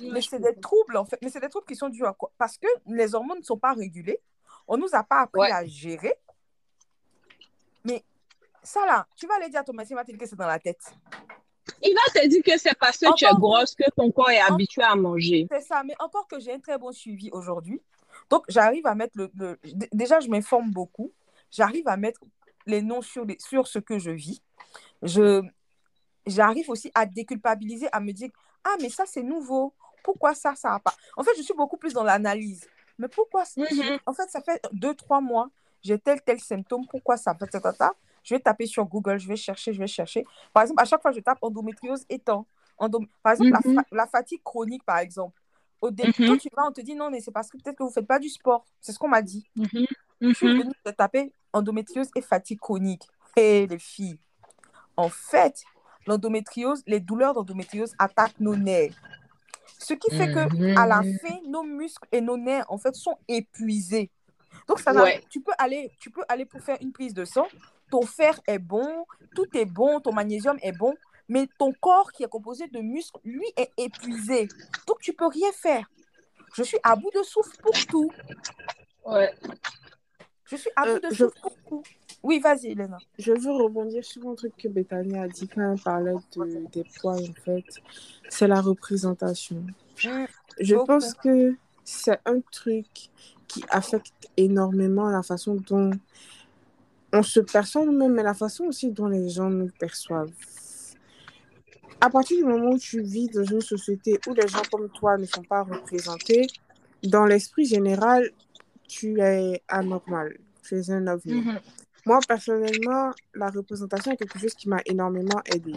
S3: Mais c'est des troubles, en fait. Mais c'est des troubles qui sont dus à quoi? Parce que les hormones ne sont pas régulées. On ne nous a pas appris
S4: Ouais.
S3: à gérer. Mais ça, là, tu vas aller dire à ton médecin, que c'est dans la tête.
S4: Il va te dire que c'est parce que tu es grosse que ton corps est habitué à manger.
S3: C'est ça. Mais encore que j'ai un très bon suivi aujourd'hui. Donc, j'arrive à mettre le, le- Déjà, je m'informe beaucoup. j'arrive à mettre les noms sur, les, sur ce que je vis. Je, j'arrive aussi à déculpabiliser, à me dire, ah, mais ça, c'est nouveau. Pourquoi ça, ça va pas? En fait, je suis beaucoup plus dans l'analyse. Mais pourquoi
S1: Mhm.
S3: En fait, ça fait deux, trois mois, j'ai tel, tel symptôme. Pourquoi ça Je vais taper sur Google, je vais chercher, je vais chercher. Par exemple, à chaque fois, je tape endométriose étant. Endom... Par exemple, la,
S1: Mhm.
S3: fa- la fatigue chronique, par exemple. Au début,
S1: Mhm.
S3: quand tu vas, on te dit non, mais c'est parce que peut-être que vous ne faites pas du sport. C'est ce qu'on m'a dit. Je suis venue de taper endométriose et fatigue chronique. Et les filles, en fait, l'endométriose, les douleurs d'endométriose attaquent nos nerfs. Ce qui fait que à la fin, nos muscles et nos nerfs, en fait, sont épuisés. Donc, ça
S4: Ouais.
S3: tu, peux aller, tu peux aller pour faire une prise de sang. Ton fer est bon, tout est bon, ton magnésium est bon, mais ton corps qui est composé de muscles, lui, est épuisé. Donc, tu peux rien faire. Je suis à bout de souffle pour tout.
S4: Ouais.
S3: Je suis à
S2: Euh,
S3: bout de
S2: je-
S3: souffle pour tout. Oui, vas-y, Elena.
S2: Je veux rebondir sur un truc que Bethany a dit quand elle parlait de, des poids, en fait. C'est la représentation.
S3: Mm,
S2: Je pense que c'est un truc qui affecte énormément la façon dont on se perçoit nous-mêmes, mais la façon aussi dont les gens nous perçoivent. À partir du moment où tu vis dans une société où les gens comme toi ne sont pas représentés, dans l'esprit général, tu es anormal. Tu es un ovni.
S1: Mhm.
S2: Moi, personnellement, la représentation est quelque chose qui m'a énormément aidée.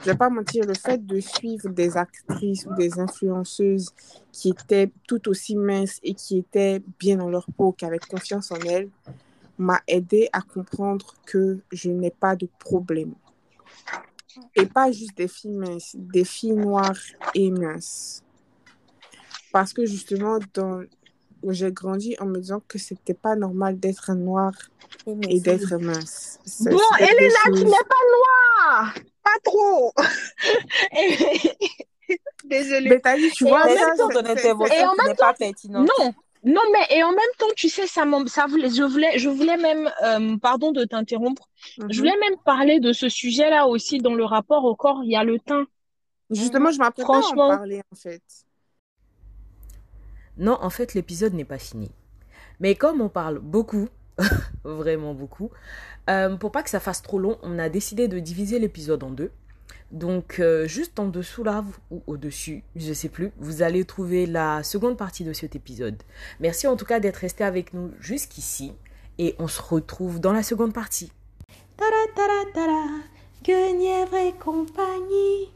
S2: Je vais pas mentir, le fait de suivre des actrices ou des influenceuses qui étaient tout aussi minces et qui étaient bien dans leur peau, qui avaient confiance en elles, m'a aidé à comprendre que je n'ai pas de problème. Et pas juste des filles minces, des filles noires et minces. Parce que justement, dans... j'ai grandi en me disant que c'était pas normal d'être noir et d'être mince.
S4: Bon,
S2: c'est des
S4: Elena, tu n'es pas noire. Pas trop. <laughs> Désolée.
S2: Bethany, tu
S4: Et
S2: vois,
S4: en
S3: Mais
S2: ça,
S3: c'est ton intervention
S4: et
S3: n'est pas pertinente.
S4: Non, non, mais et en même temps, tu sais, ça, ça voulait, je voulais, je voulais même, euh, pardon de t'interrompre,
S2: Mhm.
S4: je voulais même parler de ce sujet-là aussi dans le rapport au corps. Il y a le teint.
S2: Justement, je m'apprête à en parler, en fait.
S5: Non, en fait, l'épisode n'est pas fini. Mais comme on parle beaucoup, <laughs> vraiment beaucoup, euh, pour pas que ça fasse trop long, on a décidé de diviser l'épisode en deux. Donc, euh, juste en dessous là, ou au-dessus, je sais plus, vous allez trouver la seconde partie de cet épisode. Merci en tout cas d'être resté avec nous jusqu'ici. Et on se retrouve dans la seconde partie. Guenièvre et compagnie.